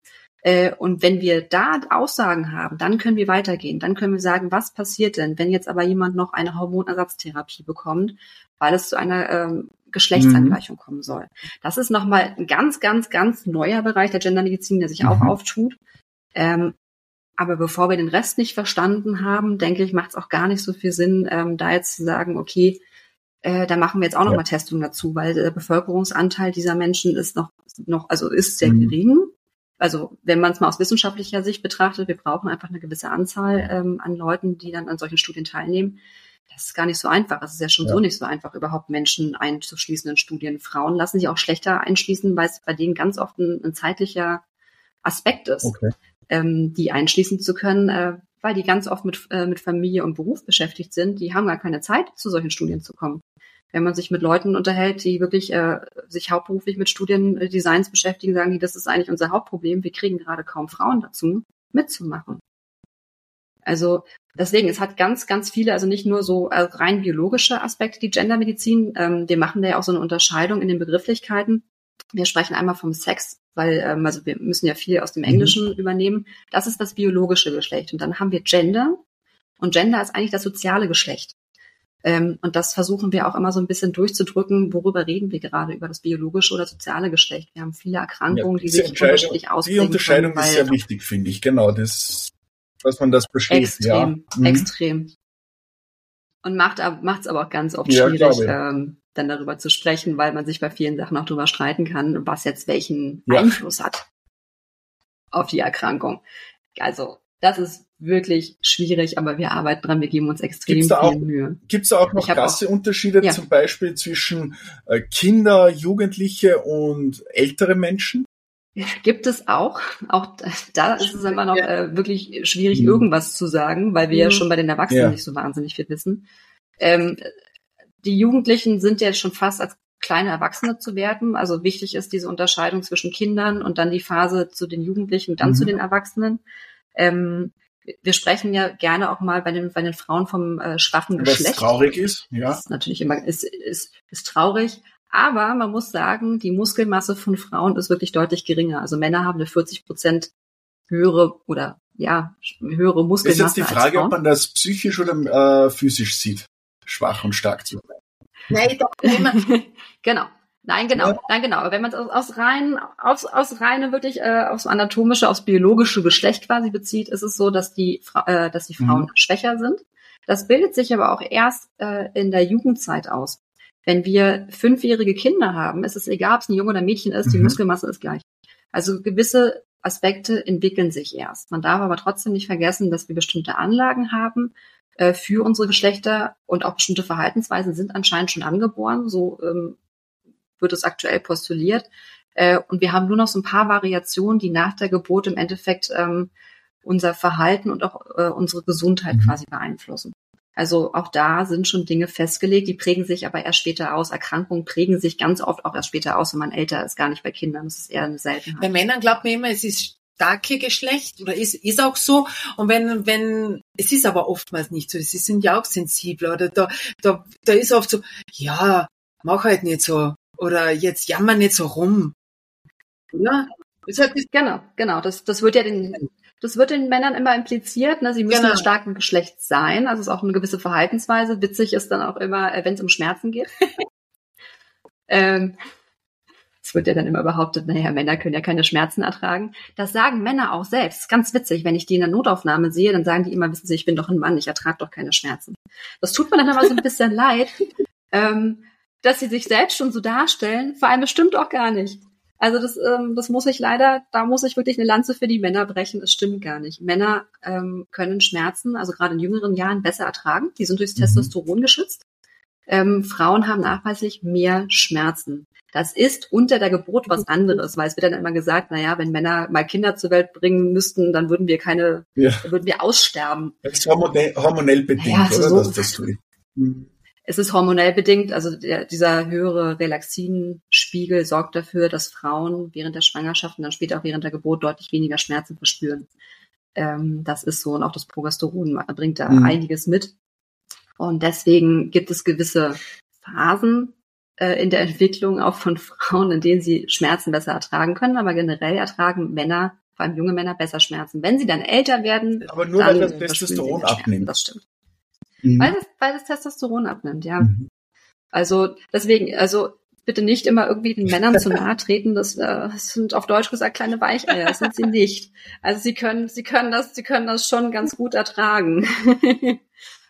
Äh, und wenn wir da Aussagen haben, dann können wir weitergehen. Dann können wir sagen, was passiert denn, wenn jetzt aber jemand noch eine Hormonersatztherapie bekommt, weil es zu einer ähm, Geschlechtsangleichung mhm. kommen soll. Das ist nochmal ein ganz, ganz, ganz neuer Bereich der Gendermedizin, der sich mhm. auch auftut. Ähm, aber bevor wir den Rest nicht verstanden haben, denke ich, macht es auch gar nicht so viel Sinn, ähm, da jetzt zu sagen, okay, äh, da machen wir jetzt auch noch ja. mal Testungen dazu, weil der Bevölkerungsanteil dieser Menschen ist noch, noch also ist sehr mhm. gering. Also wenn man es mal aus wissenschaftlicher Sicht betrachtet, wir brauchen einfach eine gewisse Anzahl ähm, an Leuten, die dann an solchen Studien teilnehmen. Das ist gar nicht so einfach. Es ist ja schon ja. so nicht so einfach, überhaupt Menschen einzuschließen in Studien. Frauen lassen sich auch schlechter einschließen, weil es bei denen ganz oft ein, ein zeitlicher Aspekt ist, okay. ähm, die einschließen zu können, äh, weil die ganz oft mit, äh, mit Familie und Beruf beschäftigt sind. Die haben gar keine Zeit, zu solchen Studien zu kommen wenn man sich mit Leuten unterhält, die wirklich äh, sich hauptberuflich mit Studiendesigns beschäftigen, sagen die, das ist eigentlich unser Hauptproblem. Wir kriegen gerade kaum Frauen dazu, mitzumachen. Also deswegen, es hat ganz, ganz viele, also nicht nur so äh, rein biologische Aspekte, die Gendermedizin. Ähm, wir machen da ja auch so eine Unterscheidung in den Begrifflichkeiten. Wir sprechen einmal vom Sex, weil ähm, also wir müssen ja viel aus dem Englischen mhm. übernehmen. Das ist das biologische Geschlecht. Und dann haben wir Gender. Und Gender ist eigentlich das soziale Geschlecht. Ähm, und das versuchen wir auch immer so ein bisschen durchzudrücken, worüber reden wir gerade, über das biologische oder soziale Geschlecht. Wir haben viele Erkrankungen, ja, die sich unterschiedlich ausprägen. Die Unterscheidung können, ist sehr wichtig, finde ich, genau, das, dass man das besteht. Extrem, ja. Mhm. extrem. Und macht es aber auch ganz oft ja, schwierig, ähm, dann darüber zu sprechen, weil man sich bei vielen Sachen auch darüber streiten kann, was jetzt welchen. Einfluss hat auf die Erkrankung. Also das ist wirklich schwierig, aber wir arbeiten dran, wir geben uns extrem gibt's viel auch, Mühe. Gibt es auch noch krasse Unterschiede ja. zum Beispiel zwischen äh, Kinder, Jugendliche und ältere Menschen? Gibt es auch. Auch da ist es immer noch äh, wirklich schwierig, mhm. irgendwas zu sagen, weil wir mhm. ja schon bei den Erwachsenen ja. nicht so wahnsinnig viel wissen. Ähm, die Jugendlichen sind ja schon fast als kleine Erwachsene zu werden. Also wichtig ist diese Unterscheidung zwischen Kindern und dann die Phase zu den Jugendlichen und dann mhm. zu den Erwachsenen. Ähm, wir sprechen ja gerne auch mal bei den, bei den Frauen vom äh, schwachen Geschlecht. Was traurig ist, ja. Das ist natürlich immer, ist, ist, ist traurig. Aber man muss sagen, die Muskelmasse von Frauen ist wirklich deutlich geringer. Also Männer haben eine 40 Prozent höhere oder ja, höhere Muskelmasse. Ist jetzt die Frage, ob man das psychisch oder äh, physisch sieht, schwach und stark zu sein. Nein, doch immer. <laughs> genau. Nein, genau, ja. nein, genau. Aber wenn man es aus, aus rein, aus, aus reine wirklich äh, aus anatomische, aus biologische Geschlecht quasi bezieht, ist es so, dass die, äh, dass die Frauen mhm. schwächer sind. Das bildet sich aber auch erst äh, in der Jugendzeit aus. Wenn wir fünfjährige Kinder haben, ist es egal, ob es ein Junge oder ein Mädchen ist, mhm. die Muskelmasse ist gleich. Also gewisse Aspekte entwickeln sich erst. Man darf aber trotzdem nicht vergessen, dass wir bestimmte Anlagen haben äh, für unsere Geschlechter und auch bestimmte Verhaltensweisen sind anscheinend schon angeboren. So ähm, wird es aktuell postuliert. Äh, und wir haben nur noch so ein paar Variationen, die nach der Geburt im Endeffekt ähm, unser Verhalten und auch äh, unsere Gesundheit mhm. quasi beeinflussen. Also auch da sind schon Dinge festgelegt, die prägen sich aber erst später aus. Erkrankungen prägen sich ganz oft auch erst später aus, wenn man älter ist, gar nicht bei Kindern. Das ist eher eine Seltenheit. Bei Männern glaubt man immer, es ist starke Geschlecht oder ist, ist auch so. Und wenn, wenn, es ist aber oftmals nicht so, sie sind ja auch sensibler oder da, da, da ist oft so, ja, mach halt nicht so oder jetzt jammer nicht so rum. Ja, halt genau, genau. Das, das wird ja den, das wird den Männern immer impliziert. Ne? Sie müssen genau. starken Geschlechts sein. Also es ist auch eine gewisse Verhaltensweise. Witzig ist dann auch immer, äh, wenn es um Schmerzen geht. <laughs> ähm, es wird ja dann immer behauptet, naja, Männer können ja keine Schmerzen ertragen. Das sagen Männer auch selbst. Ganz witzig, wenn ich die in der Notaufnahme sehe, dann sagen die immer, wissen Sie, ich bin doch ein Mann, ich ertrage doch keine Schmerzen. Das tut mir dann immer so ein bisschen <laughs> leid, ähm, dass sie sich selbst schon so darstellen. Vor allem, stimmt auch gar nicht. Also das, ähm, das muss ich leider, da muss ich wirklich eine Lanze für die Männer brechen. Es stimmt gar nicht. Männer ähm, können Schmerzen, also gerade in jüngeren Jahren, besser ertragen. Die sind durchs mhm. Testosteron geschützt. Ähm, Frauen haben nachweislich mehr Schmerzen. Das ist unter der Geburt was anderes, weil es wird dann immer gesagt, naja, wenn Männer mal Kinder zur Welt bringen müssten, dann würden wir keine, ja. würden wir aussterben. Das ist hormonell, hormonell bedingt, ja, also oder? So, das, das mhm. Es ist hormonell bedingt, also der, dieser höhere Relaxinspiegel sorgt dafür, dass Frauen während der Schwangerschaft und dann später auch während der Geburt deutlich weniger Schmerzen verspüren. Ähm, das ist so und auch das Progesteron bringt da mhm. einiges mit. Und deswegen gibt es gewisse Phasen äh, in der Entwicklung auch von Frauen, in denen sie Schmerzen besser ertragen können, aber generell ertragen Männer, vor allem junge Männer, besser Schmerzen. Wenn sie dann älter werden, aber nur weil das Testosteron abnimmt. Das stimmt. Mhm. Weil, das, weil das Testosteron abnimmt, ja. Mhm. Also deswegen, also bitte nicht immer irgendwie den Männern zu nahe treten. Das, äh, sind auf Deutsch gesagt kleine Weicheier. Das sind sie nicht. Also sie können, sie können das, sie können das schon ganz gut ertragen. <laughs>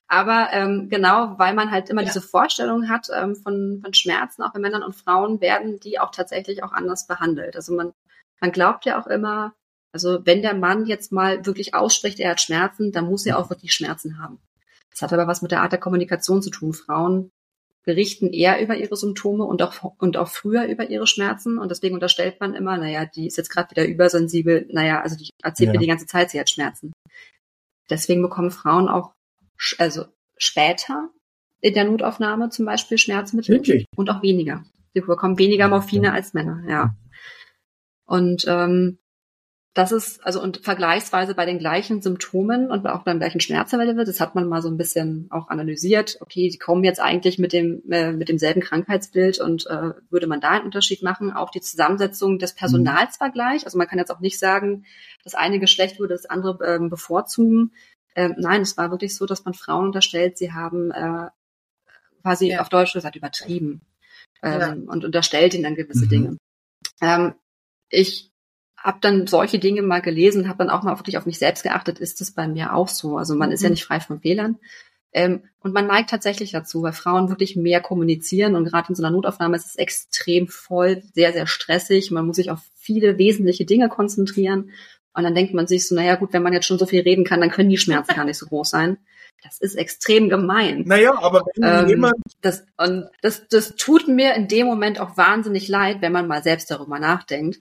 Aber ähm, genau, weil man halt immer ja. diese Vorstellung hat ähm, von, von Schmerzen, auch bei Männern und Frauen, werden die auch tatsächlich auch anders behandelt. Also man, man glaubt ja auch immer, also wenn der Mann jetzt mal wirklich ausspricht, er hat Schmerzen, dann muss er auch wirklich Schmerzen haben. Das hat aber was mit der Art der Kommunikation zu tun. Frauen berichten eher über ihre Symptome und auch, und auch früher über ihre Schmerzen. Und deswegen unterstellt man immer, naja, die ist jetzt gerade wieder übersensibel. Naja, also die erzählt ja. mir die ganze Zeit, sie hat Schmerzen. Deswegen bekommen Frauen auch also später in der Notaufnahme zum Beispiel Schmerzmittel Wirklich? und auch weniger. Sie bekommen weniger Morphine als Männer, ja. Und ähm, das ist, also und vergleichsweise bei den gleichen Symptomen und auch beim gleichen Schmerzlevel, das hat man mal so ein bisschen auch analysiert. Okay, die kommen jetzt eigentlich mit dem äh, mit demselben Krankheitsbild und äh, würde man da einen Unterschied machen? Auch die Zusammensetzung des Personals mhm. war gleich. Also man kann jetzt auch nicht sagen, das eine Geschlecht würde das andere ähm, bevorzugen. Ähm, nein, es war wirklich so, dass man Frauen unterstellt, sie haben äh, quasi ja. auf Deutsch gesagt übertrieben ähm, ja. und unterstellt ihnen dann gewisse mhm. Dinge. Ähm, ich habe dann solche Dinge mal gelesen, habe dann auch mal wirklich auf mich selbst geachtet, ist das bei mir auch so? Also man mhm. ist ja mhm. nicht frei von Fehlern. Ähm, und man neigt tatsächlich dazu, weil Frauen wirklich mehr kommunizieren und gerade in so einer Notaufnahme ist es extrem voll, sehr, sehr stressig. Man muss sich auf viele wesentliche Dinge konzentrieren. Und dann denkt man sich so, naja gut, wenn man jetzt schon so viel reden kann, dann können die Schmerzen gar nicht so groß sein. Das ist extrem gemein. Naja, aber wenn ähm, jemand das, und das, das tut mir in dem Moment auch wahnsinnig leid, wenn man mal selbst darüber nachdenkt.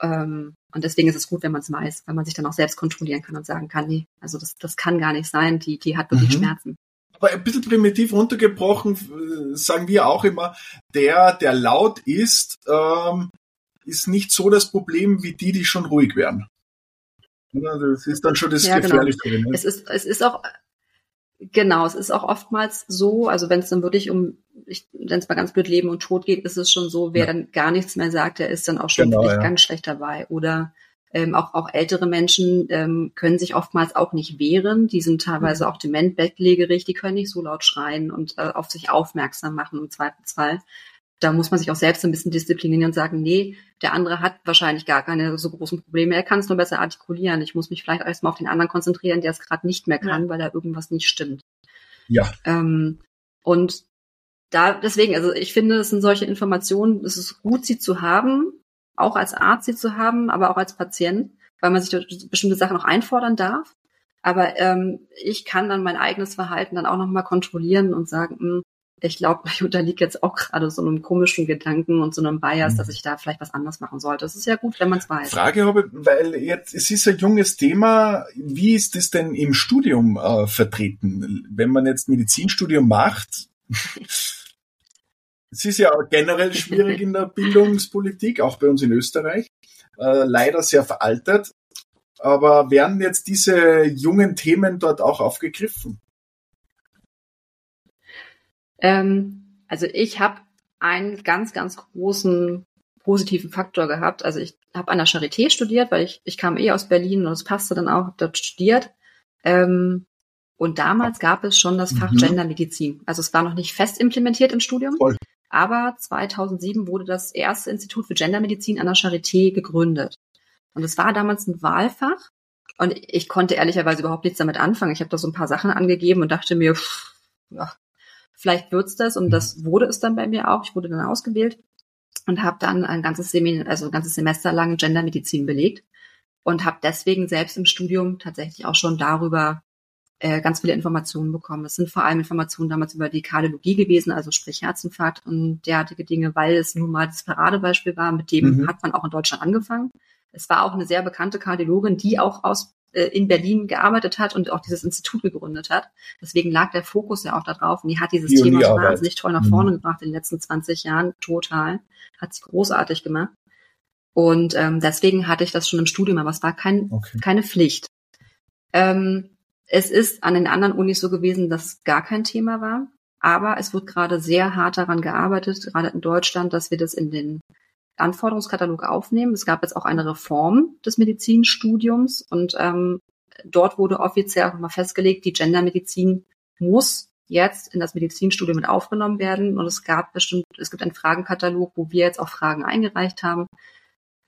Ähm, und deswegen ist es gut, wenn man es weiß, weil man sich dann auch selbst kontrollieren kann und sagen kann, nee, also das, das kann gar nicht sein, die, die hat wirklich mhm. Schmerzen. Aber ein bisschen primitiv runtergebrochen äh, sagen wir auch immer, der, der laut ist, ähm, ist nicht so das Problem wie die, die schon ruhig werden. Das ist dann schon das ja. Gefährliche genau. Ne? Es ist, es ist auch, genau, es ist auch oftmals so, also wenn es dann wirklich um, wenn es mal ganz blöd Leben und Tod geht, ist es schon so, wer ja. dann gar nichts mehr sagt, der ist dann auch schon genau, wirklich ja. ganz schlecht dabei. Oder ähm, auch, auch ältere Menschen ähm, können sich oftmals auch nicht wehren. Die sind teilweise mhm. auch dement, bettlägerig, die können nicht so laut schreien und äh, auf sich aufmerksam machen im Zweifelsfall da muss man sich auch selbst ein bisschen disziplinieren und sagen, nee, der andere hat wahrscheinlich gar keine so großen Probleme. Er kann es nur besser artikulieren. Ich muss mich vielleicht erstmal auf den anderen konzentrieren, der es gerade nicht mehr kann, ja. weil da irgendwas nicht stimmt. Ja. Ähm, und da, deswegen, also ich finde, es sind solche Informationen, es ist gut, sie zu haben, auch als Arzt sie zu haben, aber auch als Patient, weil man sich bestimmte Sachen auch einfordern darf. Aber ähm, ich kann dann mein eigenes Verhalten dann auch nochmal kontrollieren und sagen, mh, hm, ich glaube, ich unterliege jetzt auch gerade so einem komischen Gedanken und so einem Bias, dass mhm. ich da vielleicht was anderes machen sollte. Es ist ja gut, wenn man es weiß. Frage habe, weil jetzt es ist ein junges Thema. Wie ist es denn im Studium äh, vertreten? Wenn man jetzt Medizinstudium macht, <laughs> es ist ja generell schwierig in der Bildungspolitik, auch bei uns in Österreich, äh, leider sehr veraltet. aber werden jetzt diese jungen Themen dort auch aufgegriffen? Ähm, also ich habe einen ganz, ganz großen positiven Faktor gehabt. Also ich habe an der Charité studiert, weil ich, ich kam eh aus Berlin und es passte dann auch, dort studiert. Ähm, und damals gab es schon das Fach mhm. Gendermedizin. Also es war noch nicht fest implementiert im Studium. Voll. Aber 2007 wurde das erste Institut für Gendermedizin an der Charité gegründet. Und es war damals ein Wahlfach. Und ich konnte ehrlicherweise überhaupt nichts damit anfangen. Ich habe da so ein paar Sachen angegeben und dachte mir, pff, ja, vielleicht wird's das. Und das wurde es dann bei mir auch. Ich wurde dann ausgewählt und habe dann ein ganzes Seminar, also ein ganzes Semester lang Gendermedizin belegt und habe deswegen selbst im Studium tatsächlich auch schon darüber äh, ganz viele Informationen bekommen. Es sind vor allem Informationen damals über die Kardiologie gewesen, also sprich Herzinfarkt und derartige Dinge, weil es nun mal das Paradebeispiel war, mit dem mhm. hat man auch in Deutschland angefangen. Es war auch eine sehr bekannte Kardiologin, die auch aus äh, in Berlin gearbeitet hat und auch dieses Institut gegründet hat. Deswegen lag der Fokus ja auch da drauf und die hat dieses die Thema wahnsinnig toll nach vorne mhm. gebracht in den letzten 20 Jahren, total. Hat sie großartig gemacht. Und ähm, deswegen hatte ich das schon im Studium, aber es war kein, okay. keine Pflicht. Ähm, es ist an den anderen Unis so gewesen, dass es gar kein Thema war. Aber es wird gerade sehr hart daran gearbeitet, gerade in Deutschland, dass wir das in den Anforderungskatalog aufnehmen. Es gab jetzt auch eine Reform des Medizinstudiums und ähm, dort wurde offiziell auch nochmal festgelegt, die Gendermedizin muss jetzt in das Medizinstudium mit aufgenommen werden. Und es gab bestimmt, es gibt einen Fragenkatalog, wo wir jetzt auch Fragen eingereicht haben,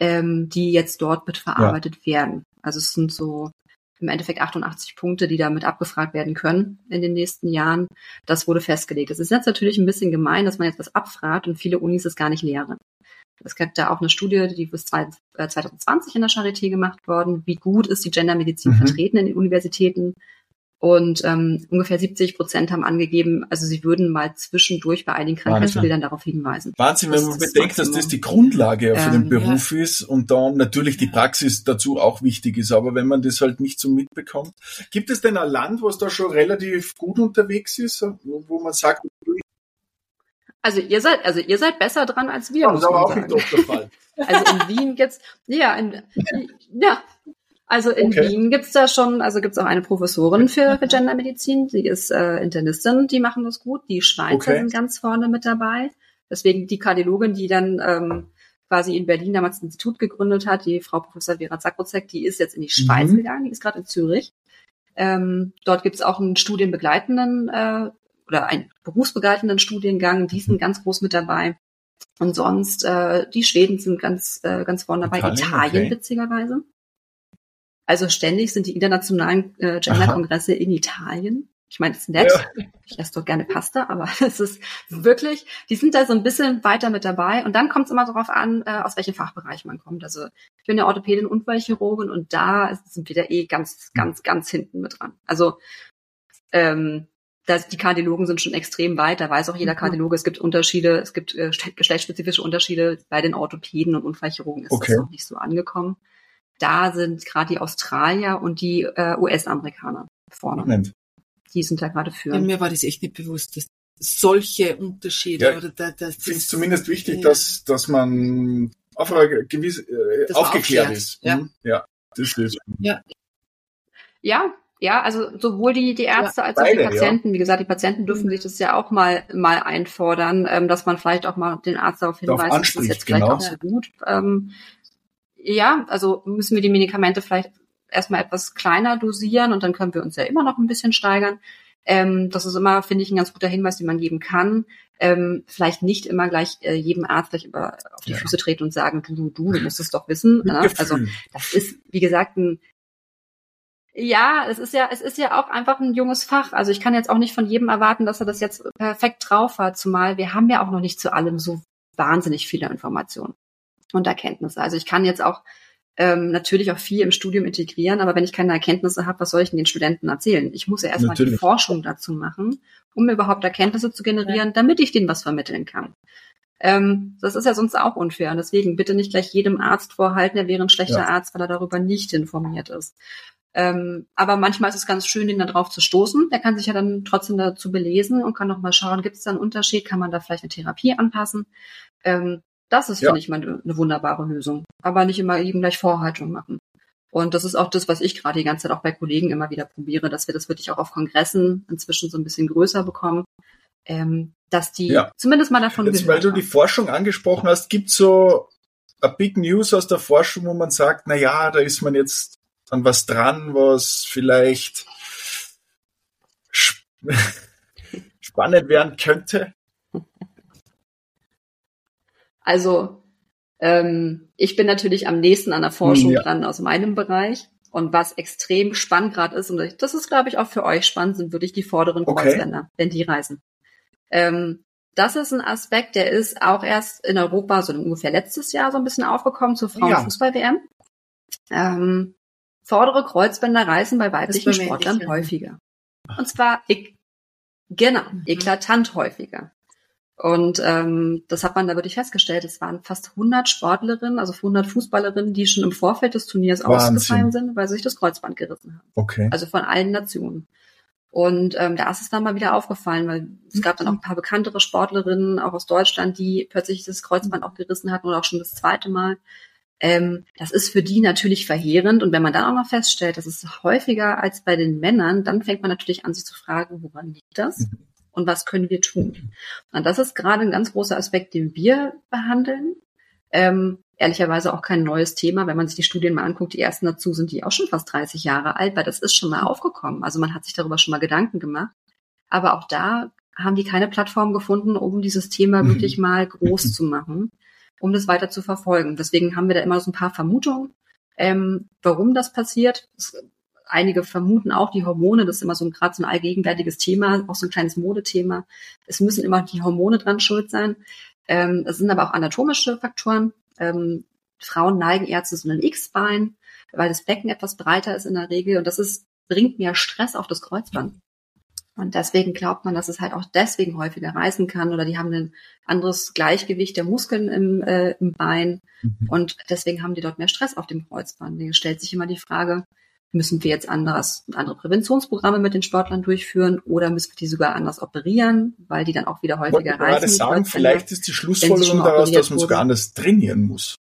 ähm, die jetzt dort mit verarbeitet ja. werden. Also es sind so im Endeffekt 88 Punkte, die damit abgefragt werden können in den nächsten Jahren. Das wurde festgelegt. Es ist jetzt natürlich ein bisschen gemein, dass man jetzt was abfragt und viele Unis es gar nicht lehren. Es gibt da auch eine Studie, die bis 2020 äh, in der Charité gemacht worden. Wie gut ist die Gendermedizin mhm. vertreten in den Universitäten? Und ähm, ungefähr 70 Prozent haben angegeben, also sie würden mal zwischendurch bei einigen Krankheitsbildern darauf hinweisen. Wahnsinn, wenn man bedenkt, dass das die Grundlage für ähm, den Beruf ja. ist und dann natürlich die Praxis dazu auch wichtig ist. Aber wenn man das halt nicht so mitbekommt. Gibt es denn ein Land, was da schon relativ gut unterwegs ist, wo man sagt, also ihr seid, also ihr seid besser dran als wir. Das ist aber auch nicht Fall. <laughs> Also in Wien gibt's, ja, in, ja, also in okay. Wien gibt's da schon, also gibt's auch eine Professorin für, für Gendermedizin, die ist äh, Internistin, die machen das gut. Die Schweizer okay. sind ganz vorne mit dabei. Deswegen die Kardiologin, die dann ähm, quasi in Berlin damals ein Institut gegründet hat, die Frau Professor Vera Zakrozek, die ist jetzt in die Schweiz mhm. gegangen, die ist gerade in Zürich. Ähm, dort gibt's auch einen studienbegleitenden äh, oder einen berufsbegleitenden Studiengang, die sind ganz groß mit dabei. Und sonst, äh, die Schweden sind ganz, äh, ganz vorne dabei, Italien, Italien okay. witzigerweise. Also ständig sind die internationalen äh, Gender-Kongresse in Italien. Ich meine, das ist nett. Ja. Ich esse doch gerne Pasta, aber <laughs> es ist wirklich, die sind da so ein bisschen weiter mit dabei. Und dann kommt es immer darauf an, äh, aus welchem Fachbereich man kommt. Also ich bin ja Orthopädin und Unfallchirurgin und da sind wir da eh ganz, ganz, ganz hinten mit dran. Also ähm, das, die Kardiologen sind schon extrem weit. Da weiß auch jeder mhm. Kardiologe, es gibt Unterschiede, es gibt äh, geschlechtsspezifische Unterschiede. Bei den Orthopäden und Unfallchirurgen ist okay. das noch nicht so angekommen. Da sind gerade die Australier und die äh, US-Amerikaner vorne. Moment. Die sind da gerade für. Ja, mir war das echt nicht bewusst, dass solche Unterschiede ja, oder da, das, ich finde es zumindest wichtig, ja. dass dass man auf eine gewisse äh, aufgeklärt ist. Ja. Hm? ja, das ist. Ja. Ja, ja, also sowohl die, die Ärzte ja, als auch die Patienten. Ja. Wie gesagt, die Patienten dürfen sich das ja auch mal, mal einfordern, ähm, dass man vielleicht auch mal den Arzt darauf hinweist, das ist jetzt vielleicht genau. auch so gut. Ähm, ja, also müssen wir die Medikamente vielleicht erstmal etwas kleiner dosieren und dann können wir uns ja immer noch ein bisschen steigern. Ähm, das ist immer, finde ich, ein ganz guter Hinweis, den man geben kann. Ähm, vielleicht nicht immer gleich äh, jedem Arzt gleich über auf die ja. Füße treten und sagen, du, du, du, du musst es doch wissen. Ne? Also das ist, wie gesagt, ein ja, es ist ja, es ist ja auch einfach ein junges Fach. Also ich kann jetzt auch nicht von jedem erwarten, dass er das jetzt perfekt drauf hat, zumal wir haben ja auch noch nicht zu allem so wahnsinnig viele Informationen und Erkenntnisse. Also ich kann jetzt auch ähm, natürlich auch viel im Studium integrieren, aber wenn ich keine Erkenntnisse habe, was soll ich denn den Studenten erzählen? Ich muss ja erstmal die Forschung dazu machen, um überhaupt Erkenntnisse zu generieren, damit ich denen was vermitteln kann. Ähm, das ist ja sonst auch unfair. Und deswegen bitte nicht gleich jedem Arzt vorhalten, er wäre ein schlechter ja. Arzt, weil er darüber nicht informiert ist. Ähm, aber manchmal ist es ganz schön, den da drauf zu stoßen. Der kann sich ja dann trotzdem dazu belesen und kann noch mal schauen, gibt es da einen Unterschied? Kann man da vielleicht eine Therapie anpassen? Ähm, das ist, ja. finde ich, mal eine wunderbare Lösung. Aber nicht immer eben gleich Vorhaltung machen. Und das ist auch das, was ich gerade die ganze Zeit auch bei Kollegen immer wieder probiere, dass wir das wirklich auch auf Kongressen inzwischen so ein bisschen größer bekommen, ähm, dass die ja. zumindest mal davon Jetzt, weil du die Forschung angesprochen hast, gibt so a Big News aus der Forschung, wo man sagt, na ja, da ist man jetzt an was dran, was vielleicht <laughs> spannend werden könnte? Also ähm, ich bin natürlich am nächsten an der Forschung ja. dran aus meinem Bereich. Und was extrem spannend gerade ist, und das ist, glaube ich, auch für euch spannend, sind wirklich die vorderen Kreuzländer, okay. wenn die reisen. Ähm, das ist ein Aspekt, der ist auch erst in Europa so ungefähr letztes Jahr so ein bisschen aufgekommen zur Frauenfußball-WM. Ja. Ähm, vordere Kreuzbänder reisen bei weiblichen Sportlern häufiger. Und zwar, ik genau, mhm. eklatant häufiger. Und ähm, das hat man da wirklich festgestellt. Es waren fast 100 Sportlerinnen, also 100 Fußballerinnen, die schon im Vorfeld des Turniers Wahnsinn. ausgefallen sind, weil sie sich das Kreuzband gerissen haben. Okay. Also von allen Nationen. Und ähm, da ist es dann mal wieder aufgefallen, weil es gab dann auch ein paar bekanntere Sportlerinnen, auch aus Deutschland, die plötzlich das Kreuzband auch gerissen hatten oder auch schon das zweite Mal. Ähm, das ist für die natürlich verheerend. Und wenn man dann auch noch feststellt, das ist häufiger als bei den Männern, dann fängt man natürlich an, sich zu fragen, woran liegt das? Mhm und was können wir tun? Und das ist gerade ein ganz großer Aspekt, den wir behandeln. Ähm, ehrlicherweise auch kein neues Thema. Wenn man sich die Studien mal anguckt, die ersten dazu sind die auch schon fast 30 Jahre alt, weil das ist schon mal aufgekommen. Also man hat sich darüber schon mal Gedanken gemacht. Aber auch da haben die keine Plattform gefunden, um dieses Thema mhm. wirklich mal groß zu machen, um das weiter zu verfolgen. Deswegen haben wir da immer so ein paar Vermutungen, ähm, warum das passiert. Es einige vermuten auch die Hormone, das ist immer so ein gerade so ein allgegenwärtiges Thema, auch so ein kleines Modethema. Es müssen immer die Hormone dran schuld sein. Ähm, es sind aber auch anatomische Faktoren. Ähm, Frauen neigen eher zu so einem X-Bein, weil das Becken etwas breiter ist in der Regel und das ist, bringt mehr Stress auf das Kreuzband. Und deswegen glaubt man, dass es halt auch deswegen häufiger reißen kann oder die haben ein anderes Gleichgewicht der Muskeln im, äh, im Bein mhm. und deswegen haben die dort mehr Stress auf dem Kreuzband. Hier stellt sich immer die Frage, Müssen wir jetzt anderes, andere Präventionsprogramme mit den Sportlern durchführen oder müssen wir die sogar anders operieren, weil die dann auch wieder häufiger ich reisen? Ich sagen, vielleicht ist die Schlussfolgerung daraus, dass man sogar anders trainieren muss.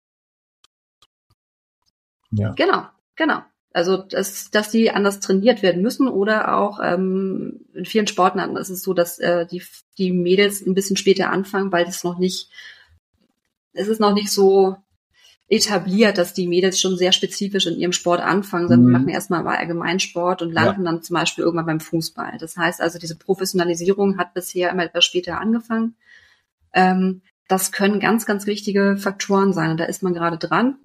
Ja. Genau, genau. Also dass, dass die anders trainiert werden müssen oder auch ähm, in vielen Sportarten ist es so, dass äh, die, die Mädels ein bisschen später anfangen, weil es noch nicht, es ist noch nicht so etabliert, dass die Mädels schon sehr spezifisch in ihrem Sport anfangen, sondern mhm. machen erstmal mal Allgemeinsport und landen ja. dann zum Beispiel irgendwann beim Fußball. Das heißt also, diese Professionalisierung hat bisher immer etwas später angefangen. Ähm, das können ganz, ganz wichtige Faktoren sein und da ist man gerade dran.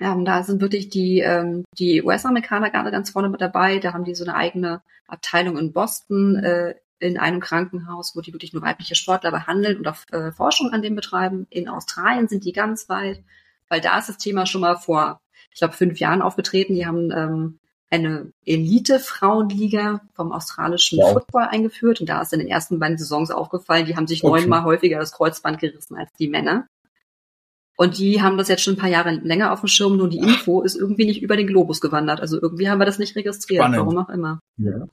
Ähm, da sind wirklich die, ähm, die US-Amerikaner gerade ganz vorne mit dabei. Da haben die so eine eigene Abteilung in Boston äh, in einem Krankenhaus, wo die wirklich nur weibliche Sportler behandeln und auch äh, Forschung an dem betreiben. In Australien sind die ganz weit weil da ist das Thema schon mal vor, ich glaube, fünf Jahren aufgetreten. Die haben ähm, eine Elite-Frauenliga vom australischen wow. Football eingeführt und da ist in den ersten beiden Saisons aufgefallen, die haben sich okay. neunmal häufiger das Kreuzband gerissen als die Männer. Und die haben das jetzt schon ein paar Jahre länger auf dem Schirm, nur die Info ist irgendwie nicht über den Globus gewandert. Also irgendwie haben wir das nicht registriert, Spannend. warum auch immer. Ja.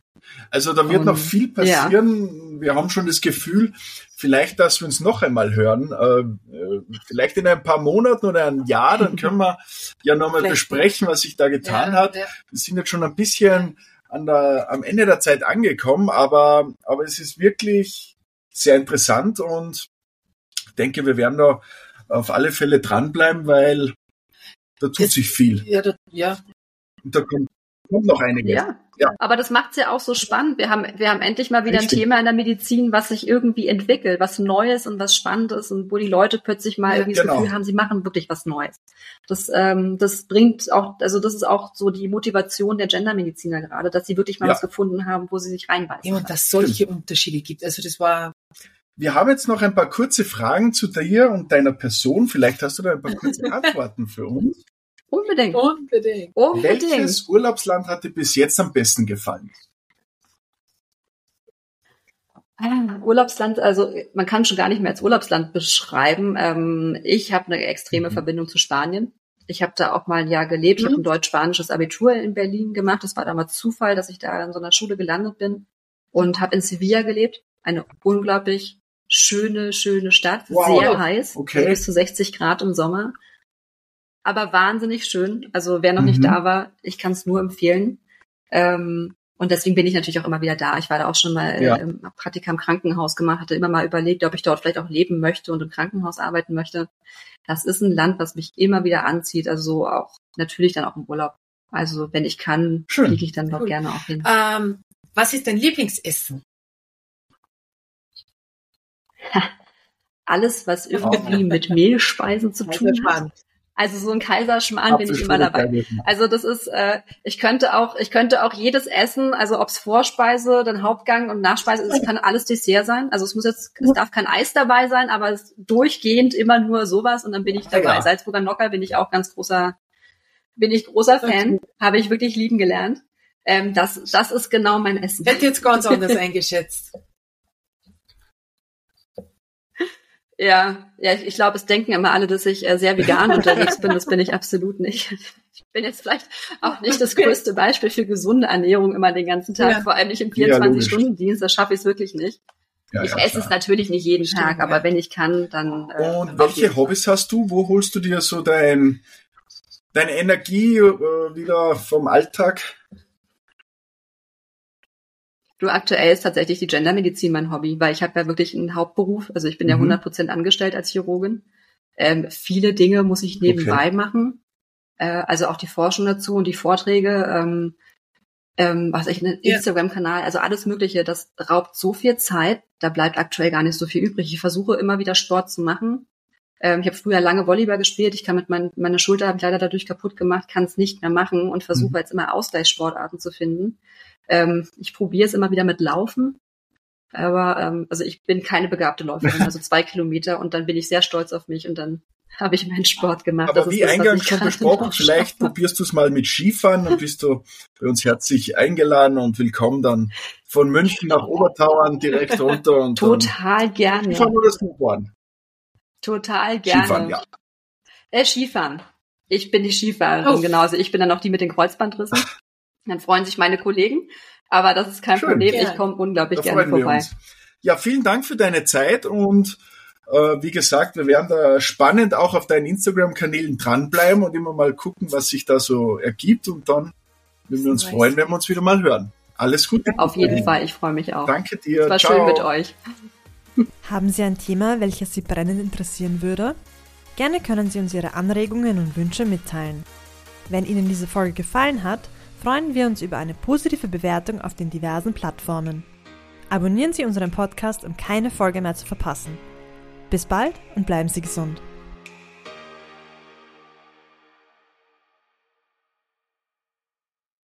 Also da wird Und, noch viel passieren. Ja. Wir haben schon das Gefühl, vielleicht, dass wir uns noch einmal hören. Äh, vielleicht in ein paar Monaten oder ein Jahr, dann können wir ja nochmal besprechen, was sich da getan ja, hat. Wir sind jetzt schon ein bisschen an der, am Ende der Zeit angekommen, aber, aber es ist wirklich sehr interessant und ich denke, wir werden da auf alle Fälle dranbleiben, weil da tut es, sich viel. Ja, da, ja. Und da kommt, kommt noch einiges. Ja. ja. Aber das macht es ja auch so spannend. Wir haben, wir haben endlich mal wieder Richtig. ein Thema in der Medizin, was sich irgendwie entwickelt, was Neues und was Spannendes und wo die Leute plötzlich mal ja, irgendwie genau. das Gefühl haben, sie machen wirklich was Neues. Das, ähm, das bringt auch, also das ist auch so die Motivation der Gendermediziner gerade, dass sie wirklich mal ja. was gefunden haben, wo sie sich reinbeißen. Ja, und dass solche Unterschiede gibt. Also das war wir haben jetzt noch ein paar kurze Fragen zu dir und deiner Person. Vielleicht hast du da ein paar kurze <laughs> Antworten für uns. Unbedingt. Unbedingt. Unbedingt. Welches Urlaubsland hat dir bis jetzt am besten gefallen? Ah, Urlaubsland, also man kann schon gar nicht mehr als Urlaubsland beschreiben. Ähm, ich habe eine extreme mhm. Verbindung zu Spanien. Ich habe da auch mal ein Jahr gelebt. Ich mhm. habe ein deutsch-spanisches Abitur in Berlin gemacht. Das war damals Zufall, dass ich da in so einer Schule gelandet bin und habe in Sevilla gelebt. Eine unglaublich schöne, schöne Stadt, wow. sehr heiß, okay. bis zu 60 Grad im Sommer. aber wahnsinnig schön. Also wer noch mhm. nicht da war, ich kann es nur empfehlen. Ähm, und deswegen bin ich natürlich auch immer wieder da. Ich war da auch schon mal ja. im Praktika im Krankenhaus gemacht, hatte immer mal überlegt, ob ich dort vielleicht auch leben möchte und im Krankenhaus arbeiten möchte. Das ist ein Land, was mich immer wieder anzieht. Also so auch natürlich dann auch im Urlaub. Also wenn ich kann, fliege ich dann doch cool. gerne auch hin. Ähm, was ist dein Lieblingsessen? <laughs> Alles, was irgendwie oh. mit Mehlspeisen zu tun hat. Also so ein Kaiserschmarrn bin ich immer dabei. Also das ist, äh, ich könnte auch, ich könnte auch jedes Essen, also ob's Vorspeise, dann Hauptgang und Nachspeise ist, es kann alles Dessert sein. Also es muss jetzt, es darf kein Eis dabei sein, aber es durchgehend immer nur sowas und dann bin ich dabei. Ja. Salzburger Nocker bin ich auch ganz großer, bin ich großer Fan, habe ich wirklich lieben gelernt. Ähm, das, das ist genau mein Essen. Hätte jetzt ganz <laughs> anders eingeschätzt. Ja, ja, ich, ich glaube, es denken immer alle, dass ich äh, sehr vegan <laughs> unterwegs bin. Das bin ich absolut nicht. <laughs> Ich bin jetzt vielleicht auch nicht das größte Beispiel für gesunde Ernährung immer den ganzen Tag, ja. vor allem nicht im 24-Stunden-Dienst, das schaffe ich wirklich nicht. Ja, ich ja, esse klar. es natürlich nicht jeden Stimmt, Tag, aber wenn ich kann, dann. Äh, Und welche Hobbys hast du? Wo holst du dir so dein, deine Energie äh, wieder vom Alltag? Du, aktuell ist tatsächlich die Gendermedizin mein Hobby, weil ich habe ja wirklich einen Hauptberuf, also ich bin mhm. ja 100 Prozent angestellt als Chirurgin. Ähm, viele Dinge muss ich nebenbei okay. machen, äh, also auch die Forschung dazu und die Vorträge, ähm, ähm, was ich, einen ja. Instagram-Kanal, also alles Mögliche, das raubt so viel Zeit, da bleibt aktuell gar nicht so viel übrig. Ich versuche immer wieder Sport zu machen. Ähm, ich habe früher lange Volleyball gespielt, ich kann mit mein, meiner Schulter habe ich leider dadurch kaputt gemacht, kann es nicht mehr machen und versuche mhm. jetzt immer Ausgleichssportarten zu finden. Ähm, ich probiere es immer wieder mit Laufen. Aber ähm, also ich bin keine begabte Läuferin, also zwei <laughs> Kilometer und dann bin ich sehr stolz auf mich und dann <laughs> habe ich meinen Sport gemacht. Aber das wie das, eingangs schon besprochen, vielleicht probierst du es mal mit Skifahren und bist du bei uns herzlich eingeladen und willkommen dann von München nach Obertauern direkt runter und total gerne. Skifahren oder Snowboarden? Total gerne. Skifahren, ja. Äh, Skifahren. Ich bin die Skifahrerin, oh. genau. Also ich bin dann auch die mit den Kreuzbandrissen. <laughs> Dann freuen sich meine Kollegen. Aber das ist kein Schön, Problem. Gerne. Ich komme unglaublich da gerne vorbei. Ja, vielen Dank für deine Zeit und äh, wie gesagt, wir werden da spannend auch auf deinen Instagram-Kanälen dranbleiben und immer mal gucken, was sich da so ergibt und dann würden wir uns nice. freuen, wenn wir uns wieder mal hören. Alles Gute. Auf jeden Fall, ich freue mich auch. Danke dir. Es war Ciao. schön mit euch. <laughs> Haben Sie ein Thema, welches Sie brennend interessieren würde? Gerne können Sie uns Ihre Anregungen und Wünsche mitteilen. Wenn Ihnen diese Folge gefallen hat, freuen wir uns über eine positive Bewertung auf den diversen Plattformen. Abonnieren Sie unseren Podcast, um keine Folge mehr zu verpassen. Bis bald und bleiben Sie gesund.